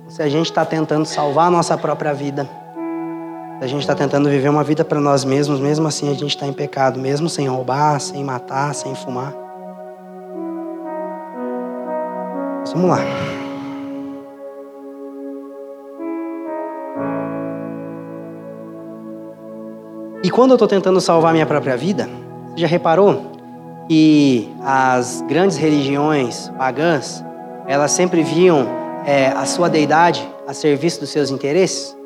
Se a gente está tentando salvar a nossa própria vida a gente está tentando viver uma vida para nós mesmos, mesmo assim a gente está em pecado, mesmo sem roubar, sem matar, sem fumar. Mas vamos lá. E quando eu estou tentando salvar minha própria vida, você já reparou que as grandes religiões pagãs, elas sempre viam é, a sua deidade a serviço dos seus interesses?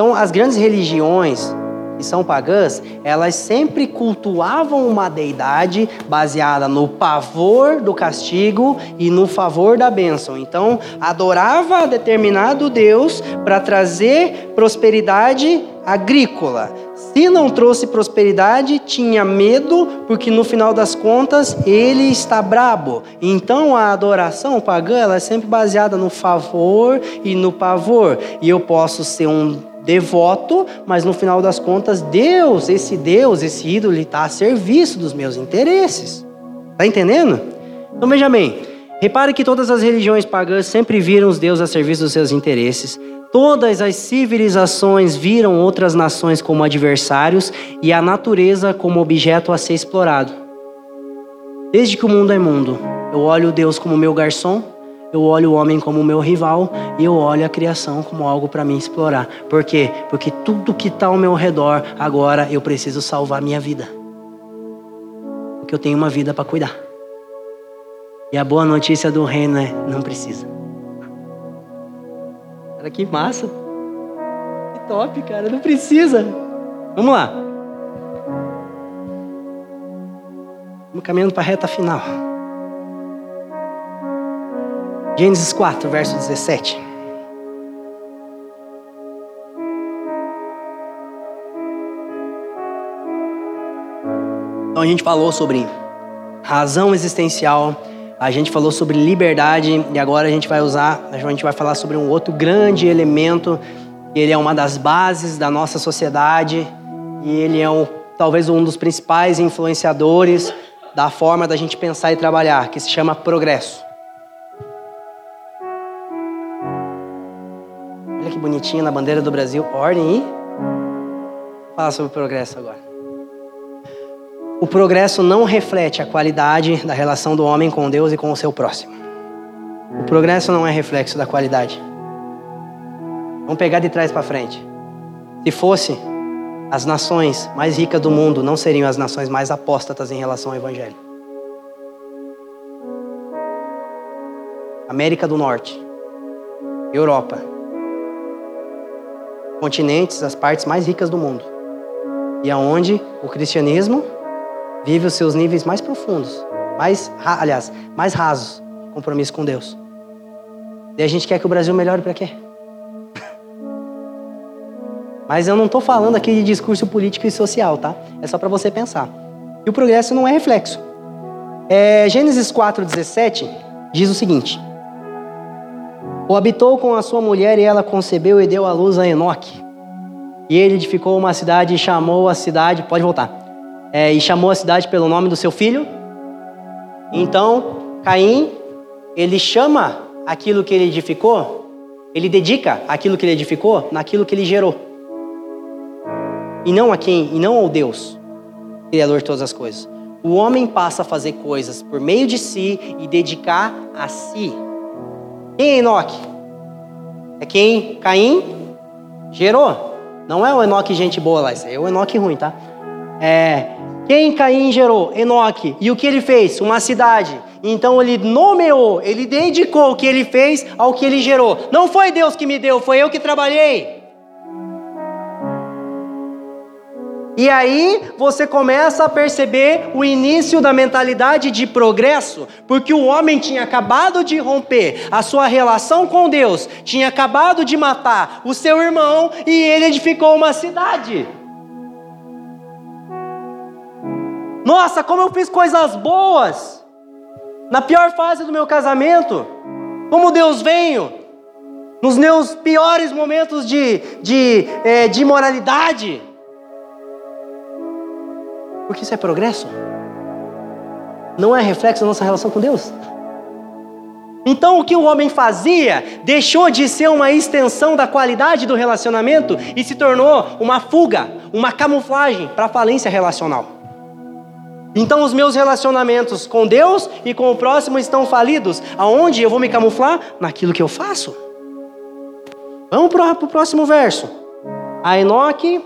Então, as grandes religiões que são pagãs, elas sempre cultuavam uma deidade baseada no pavor do castigo e no favor da bênção. Então, adorava determinado Deus para trazer prosperidade agrícola. Se não trouxe prosperidade, tinha medo, porque no final das contas ele está brabo. Então a adoração pagã ela é sempre baseada no favor e no pavor. E eu posso ser um devoto, mas no final das contas, Deus, esse Deus, esse ídolo, está a serviço dos meus interesses. Está entendendo? Então veja bem, repare que todas as religiões pagãs sempre viram os deuses a serviço dos seus interesses. Todas as civilizações viram outras nações como adversários e a natureza como objeto a ser explorado. Desde que o mundo é mundo, eu olho Deus como meu garçom eu olho o homem como meu rival e eu olho a criação como algo para mim explorar. Por quê? Porque tudo que está ao meu redor, agora eu preciso salvar minha vida. Porque eu tenho uma vida para cuidar. E a boa notícia do reino é: não precisa. Cara, que massa. Que top, cara. Não precisa. Vamos lá. Vamos caminhando para a reta final. Gênesis 4, verso 17. Então a gente falou sobre razão existencial, a gente falou sobre liberdade e agora a gente vai usar, a gente vai falar sobre um outro grande elemento, ele é uma das bases da nossa sociedade e ele é um, talvez um dos principais influenciadores da forma da gente pensar e trabalhar, que se chama progresso. Bonitinho na bandeira do Brasil. Ordem e. Fala sobre o progresso agora. O progresso não reflete a qualidade da relação do homem com Deus e com o seu próximo. O progresso não é reflexo da qualidade. Vamos pegar de trás para frente. Se fosse, as nações mais ricas do mundo não seriam as nações mais apóstatas em relação ao Evangelho. América do Norte, Europa, continentes, as partes mais ricas do mundo. E aonde o cristianismo vive os seus níveis mais profundos, mais, aliás, mais rasos, de compromisso com Deus. E a gente quer que o Brasil melhore para quê? Mas eu não estou falando aqui de discurso político e social, tá? É só para você pensar. E o progresso não é reflexo. É, Gênesis 4,17 diz o seguinte: Habitou com a sua mulher e ela concebeu e deu à luz a Enoque. E ele edificou uma cidade e chamou a cidade, pode voltar, é, e chamou a cidade pelo nome do seu filho. Então, Caim, ele chama aquilo que ele edificou, ele dedica aquilo que ele edificou naquilo que ele gerou. E não a quem? E não ao Deus, Criador de todas as coisas. O homem passa a fazer coisas por meio de si e dedicar a si. Quem é Enoque? É quem Caim gerou. Não é o Enoque gente boa lá, isso é o Enoque ruim, tá? É, quem Caim gerou? Enoque. E o que ele fez? Uma cidade. Então ele nomeou, ele dedicou o que ele fez ao que ele gerou. Não foi Deus que me deu, foi eu que trabalhei. E aí você começa a perceber o início da mentalidade de progresso, porque o homem tinha acabado de romper a sua relação com Deus, tinha acabado de matar o seu irmão e ele edificou uma cidade. Nossa, como eu fiz coisas boas na pior fase do meu casamento, como Deus veio nos meus piores momentos de, de, é, de imoralidade. Porque isso é progresso. Não é reflexo da nossa relação com Deus. Então, o que o homem fazia deixou de ser uma extensão da qualidade do relacionamento e se tornou uma fuga, uma camuflagem para a falência relacional. Então, os meus relacionamentos com Deus e com o próximo estão falidos. Aonde eu vou me camuflar? Naquilo que eu faço. Vamos para o próximo verso. A Enoque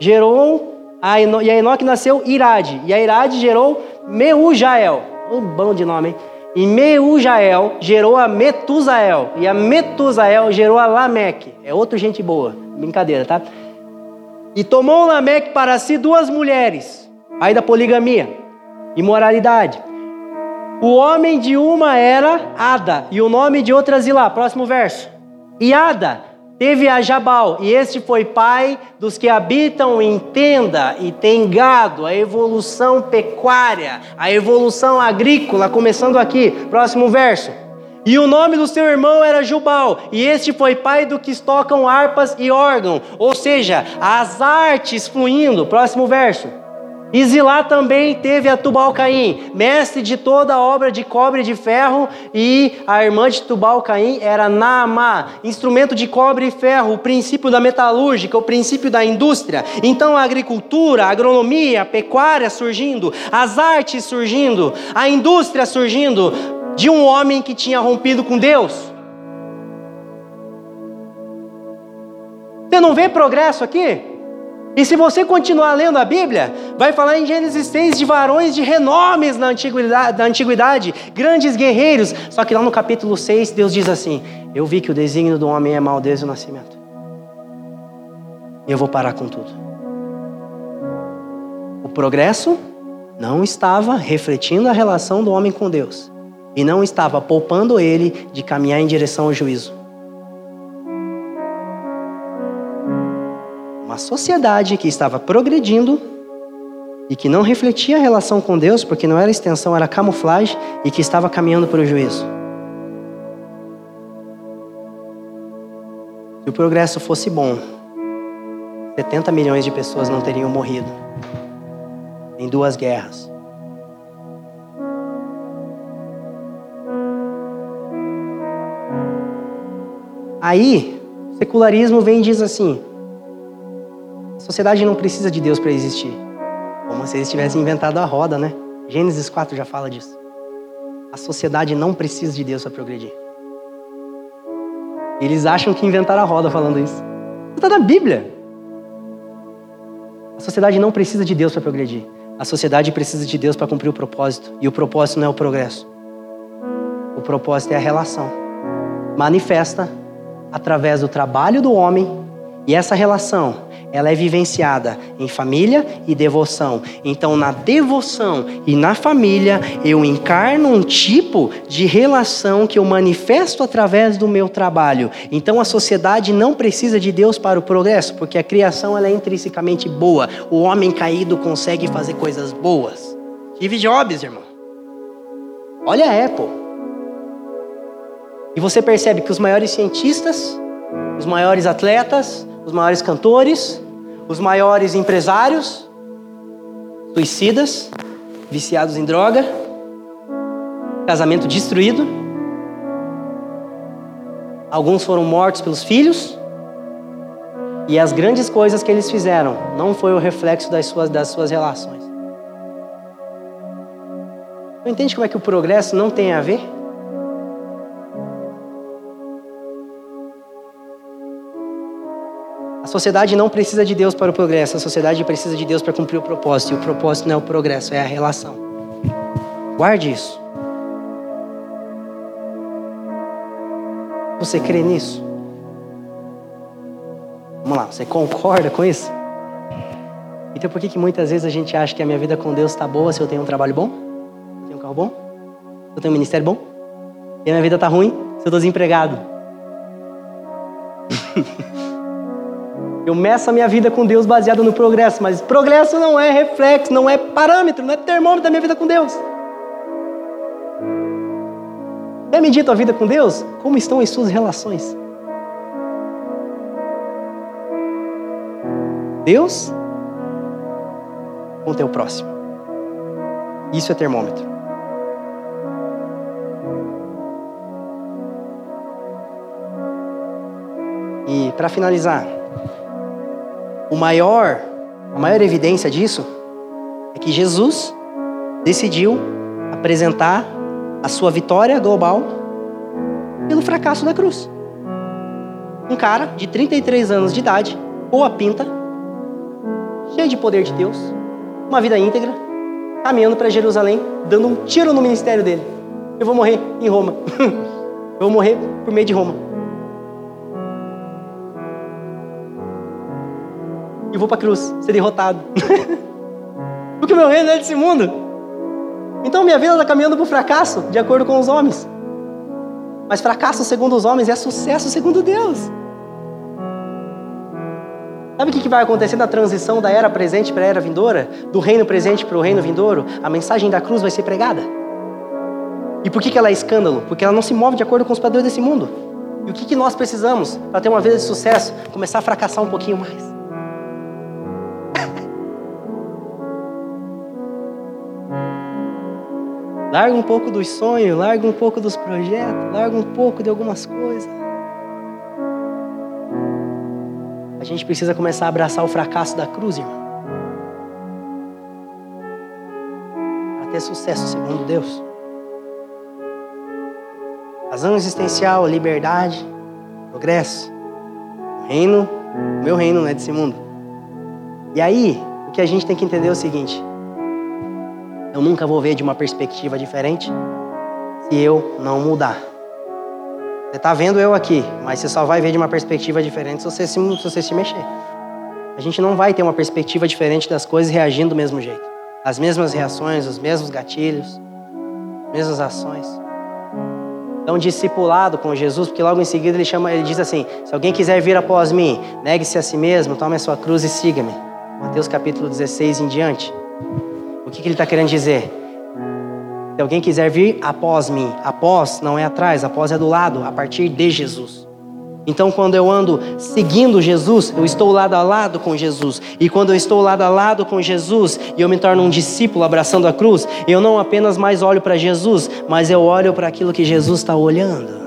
gerou Eno, e a Enoque nasceu Irade, e a Irade gerou Meujael. Um bom de nome, hein? E Meujael gerou a Metusael, e a Metusael gerou a Lameque. É outro gente boa, brincadeira, tá? E tomou Lameque para si duas mulheres, aí da poligamia, imoralidade. O homem de uma era Ada, e o nome de outra Zilá. Próximo verso. E Ada Teve a Jabal, e este foi pai dos que habitam em tenda e tem gado, a evolução pecuária, a evolução agrícola, começando aqui, próximo verso. E o nome do seu irmão era Jubal, e este foi pai do que tocam harpas e órgão, ou seja, as artes fluindo, próximo verso. E Zilá também teve a Tubal-Caim, mestre de toda a obra de cobre e de ferro, e a irmã de Tubal-Caim era Naamá, instrumento de cobre e ferro, o princípio da metalúrgica, o princípio da indústria. Então a agricultura, a agronomia, a pecuária surgindo, as artes surgindo, a indústria surgindo de um homem que tinha rompido com Deus. Você não vê progresso aqui? E se você continuar lendo a Bíblia, vai falar em Gênesis 6 de varões de renomes na antiguidade, na antiguidade, grandes guerreiros. Só que lá no capítulo 6, Deus diz assim: Eu vi que o desígnio do homem é mal desde o nascimento. E eu vou parar com tudo. O progresso não estava refletindo a relação do homem com Deus. E não estava poupando ele de caminhar em direção ao juízo. Uma sociedade que estava progredindo e que não refletia a relação com Deus, porque não era extensão, era camuflagem, e que estava caminhando para o juízo. Se o progresso fosse bom, 70 milhões de pessoas não teriam morrido em duas guerras. Aí, o secularismo vem e diz assim: sociedade não precisa de Deus para existir. Como se eles tivessem inventado a roda, né? Gênesis 4 já fala disso. A sociedade não precisa de Deus para progredir. Eles acham que inventaram a roda falando isso. Está na Bíblia. A sociedade não precisa de Deus para progredir. A sociedade precisa de Deus para cumprir o propósito. E o propósito não é o progresso. O propósito é a relação. Manifesta através do trabalho do homem. E essa relação ela é vivenciada em família e devoção. Então, na devoção e na família, eu encarno um tipo de relação que eu manifesto através do meu trabalho. Então, a sociedade não precisa de Deus para o progresso, porque a criação ela é intrinsecamente boa. O homem caído consegue fazer coisas boas. Steve Jobs, irmão. Olha a Apple. E você percebe que os maiores cientistas, os maiores atletas, os maiores cantores, os maiores empresários, suicidas, viciados em droga, casamento destruído. Alguns foram mortos pelos filhos. E as grandes coisas que eles fizeram não foi o reflexo das suas, das suas relações. Não entende como é que o progresso não tem a ver? Sociedade não precisa de Deus para o progresso, a sociedade precisa de Deus para cumprir o propósito. E o propósito não é o progresso, é a relação. Guarde isso. Você crê nisso? Vamos lá, você concorda com isso? Então por que, que muitas vezes a gente acha que a minha vida com Deus está boa se eu tenho um trabalho bom? Se eu tenho um carro bom? Se eu tenho um ministério bom? E a minha vida está ruim se eu estou desempregado? Eu meço a minha vida com Deus baseado no progresso, mas progresso não é reflexo, não é parâmetro, não é termômetro da minha vida com Deus. Quer medir a tua vida com Deus? Como estão as suas relações? Deus com o teu próximo. Isso é termômetro. E para finalizar, o maior, a maior evidência disso é que Jesus decidiu apresentar a sua vitória global pelo fracasso da cruz. Um cara de 33 anos de idade, boa pinta, cheio de poder de Deus, uma vida íntegra, caminhando para Jerusalém, dando um tiro no ministério dele. Eu vou morrer em Roma. Eu vou morrer por meio de Roma. E vou para a cruz, ser derrotado. Porque o meu reino é desse mundo. Então minha vida está caminhando para o fracasso, de acordo com os homens. Mas fracasso segundo os homens é sucesso segundo Deus. Sabe o que vai acontecer na transição da era presente para a era vindoura? Do reino presente para o reino vindouro? A mensagem da cruz vai ser pregada. E por que ela é escândalo? Porque ela não se move de acordo com os padrões desse mundo. E o que nós precisamos para ter uma vida de sucesso? Começar a fracassar um pouquinho mais. Larga um pouco dos sonhos, larga um pouco dos projetos, larga um pouco de algumas coisas. A gente precisa começar a abraçar o fracasso da cruz, irmão. Para ter sucesso, segundo Deus. Razão existencial, liberdade, progresso. O reino, o meu reino não é desse mundo. E aí, o que a gente tem que entender é o seguinte: eu nunca vou ver de uma perspectiva diferente se eu não mudar. Você está vendo eu aqui, mas você só vai ver de uma perspectiva diferente se você se, se você se mexer. A gente não vai ter uma perspectiva diferente das coisas reagindo do mesmo jeito. As mesmas reações, os mesmos gatilhos, as mesmas ações. Então, discipulado com Jesus, porque logo em seguida ele chama, ele diz assim: se alguém quiser vir após mim, negue-se a si mesmo, tome a sua cruz e siga-me. Mateus capítulo 16 em diante. Que, que ele está querendo dizer? Se alguém quiser vir após mim, após não é atrás, após é do lado, a partir de Jesus. Então, quando eu ando seguindo Jesus, eu estou lado a lado com Jesus. E quando eu estou lado a lado com Jesus e eu me torno um discípulo abraçando a cruz, eu não apenas mais olho para Jesus, mas eu olho para aquilo que Jesus está olhando.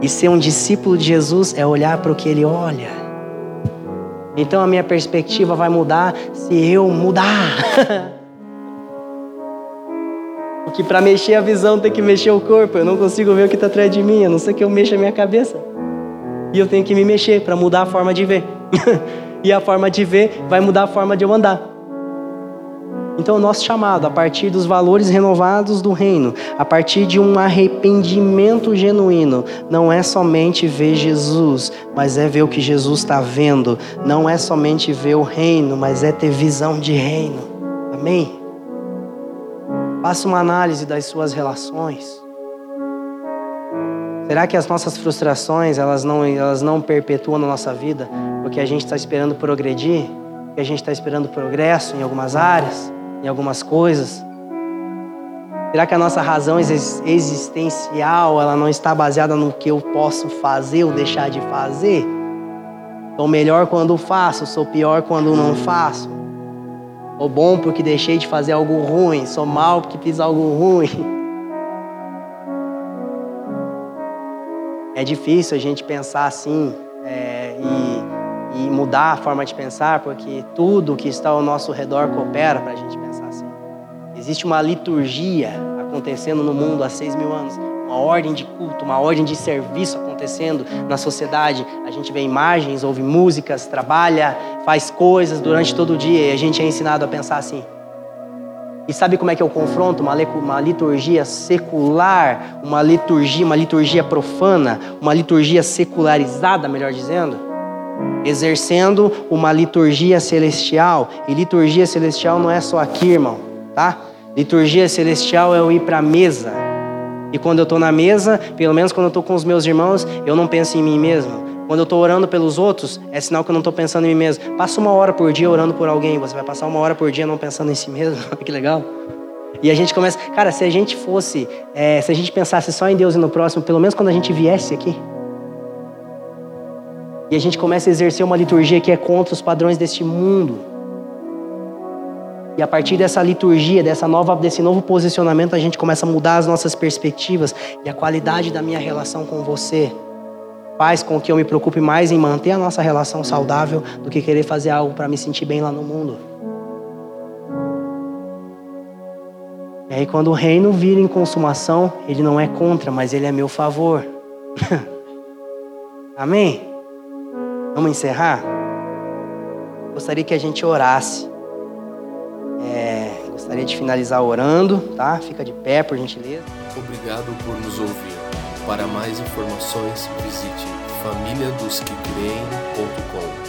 E ser um discípulo de Jesus é olhar para o que ele olha. Então a minha perspectiva vai mudar se eu mudar. Porque para mexer a visão tem que mexer o corpo. Eu não consigo ver o que está atrás de mim, a não ser que eu mexa a minha cabeça. E eu tenho que me mexer para mudar a forma de ver. e a forma de ver vai mudar a forma de eu andar. Então, o nosso chamado, a partir dos valores renovados do reino, a partir de um arrependimento genuíno, não é somente ver Jesus, mas é ver o que Jesus está vendo. Não é somente ver o reino, mas é ter visão de reino. Amém? Faça uma análise das suas relações. Será que as nossas frustrações elas não, elas não perpetuam na nossa vida porque a gente está esperando progredir? Porque a gente está esperando progresso em algumas áreas? Em algumas coisas. Será que a nossa razão existencial ela não está baseada no que eu posso fazer ou deixar de fazer? Sou melhor quando faço, sou pior quando não faço. Sou bom porque deixei de fazer algo ruim, sou mal porque fiz algo ruim. É difícil a gente pensar assim é, e, e mudar a forma de pensar, porque tudo que está ao nosso redor coopera para a gente pensar. Existe uma liturgia acontecendo no mundo há seis mil anos, uma ordem de culto, uma ordem de serviço acontecendo na sociedade. A gente vê imagens, ouve músicas, trabalha, faz coisas durante todo o dia e a gente é ensinado a pensar assim. E sabe como é que eu confronto uma, uma liturgia secular, uma liturgia, uma liturgia profana, uma liturgia secularizada, melhor dizendo? Exercendo uma liturgia celestial. E liturgia celestial não é só aqui, irmão, tá? Liturgia celestial é eu ir para a mesa. E quando eu estou na mesa, pelo menos quando eu estou com os meus irmãos, eu não penso em mim mesmo. Quando eu estou orando pelos outros, é sinal que eu não estou pensando em mim mesmo. Passa uma hora por dia orando por alguém. Você vai passar uma hora por dia não pensando em si mesmo. que legal. E a gente começa. Cara, se a gente fosse. É, se a gente pensasse só em Deus e no próximo, pelo menos quando a gente viesse aqui. E a gente começa a exercer uma liturgia que é contra os padrões deste mundo. E a partir dessa liturgia, dessa nova, desse novo posicionamento, a gente começa a mudar as nossas perspectivas e a qualidade da minha relação com você faz com que eu me preocupe mais em manter a nossa relação saudável do que querer fazer algo para me sentir bem lá no mundo. E aí, quando o reino vira em consumação, ele não é contra, mas ele é meu favor. Amém? Vamos encerrar? Gostaria que a gente orasse. É, gostaria de finalizar orando, tá? Fica de pé, por gentileza. Obrigado por nos ouvir. Para mais informações, visite famíliadosquecreem.com.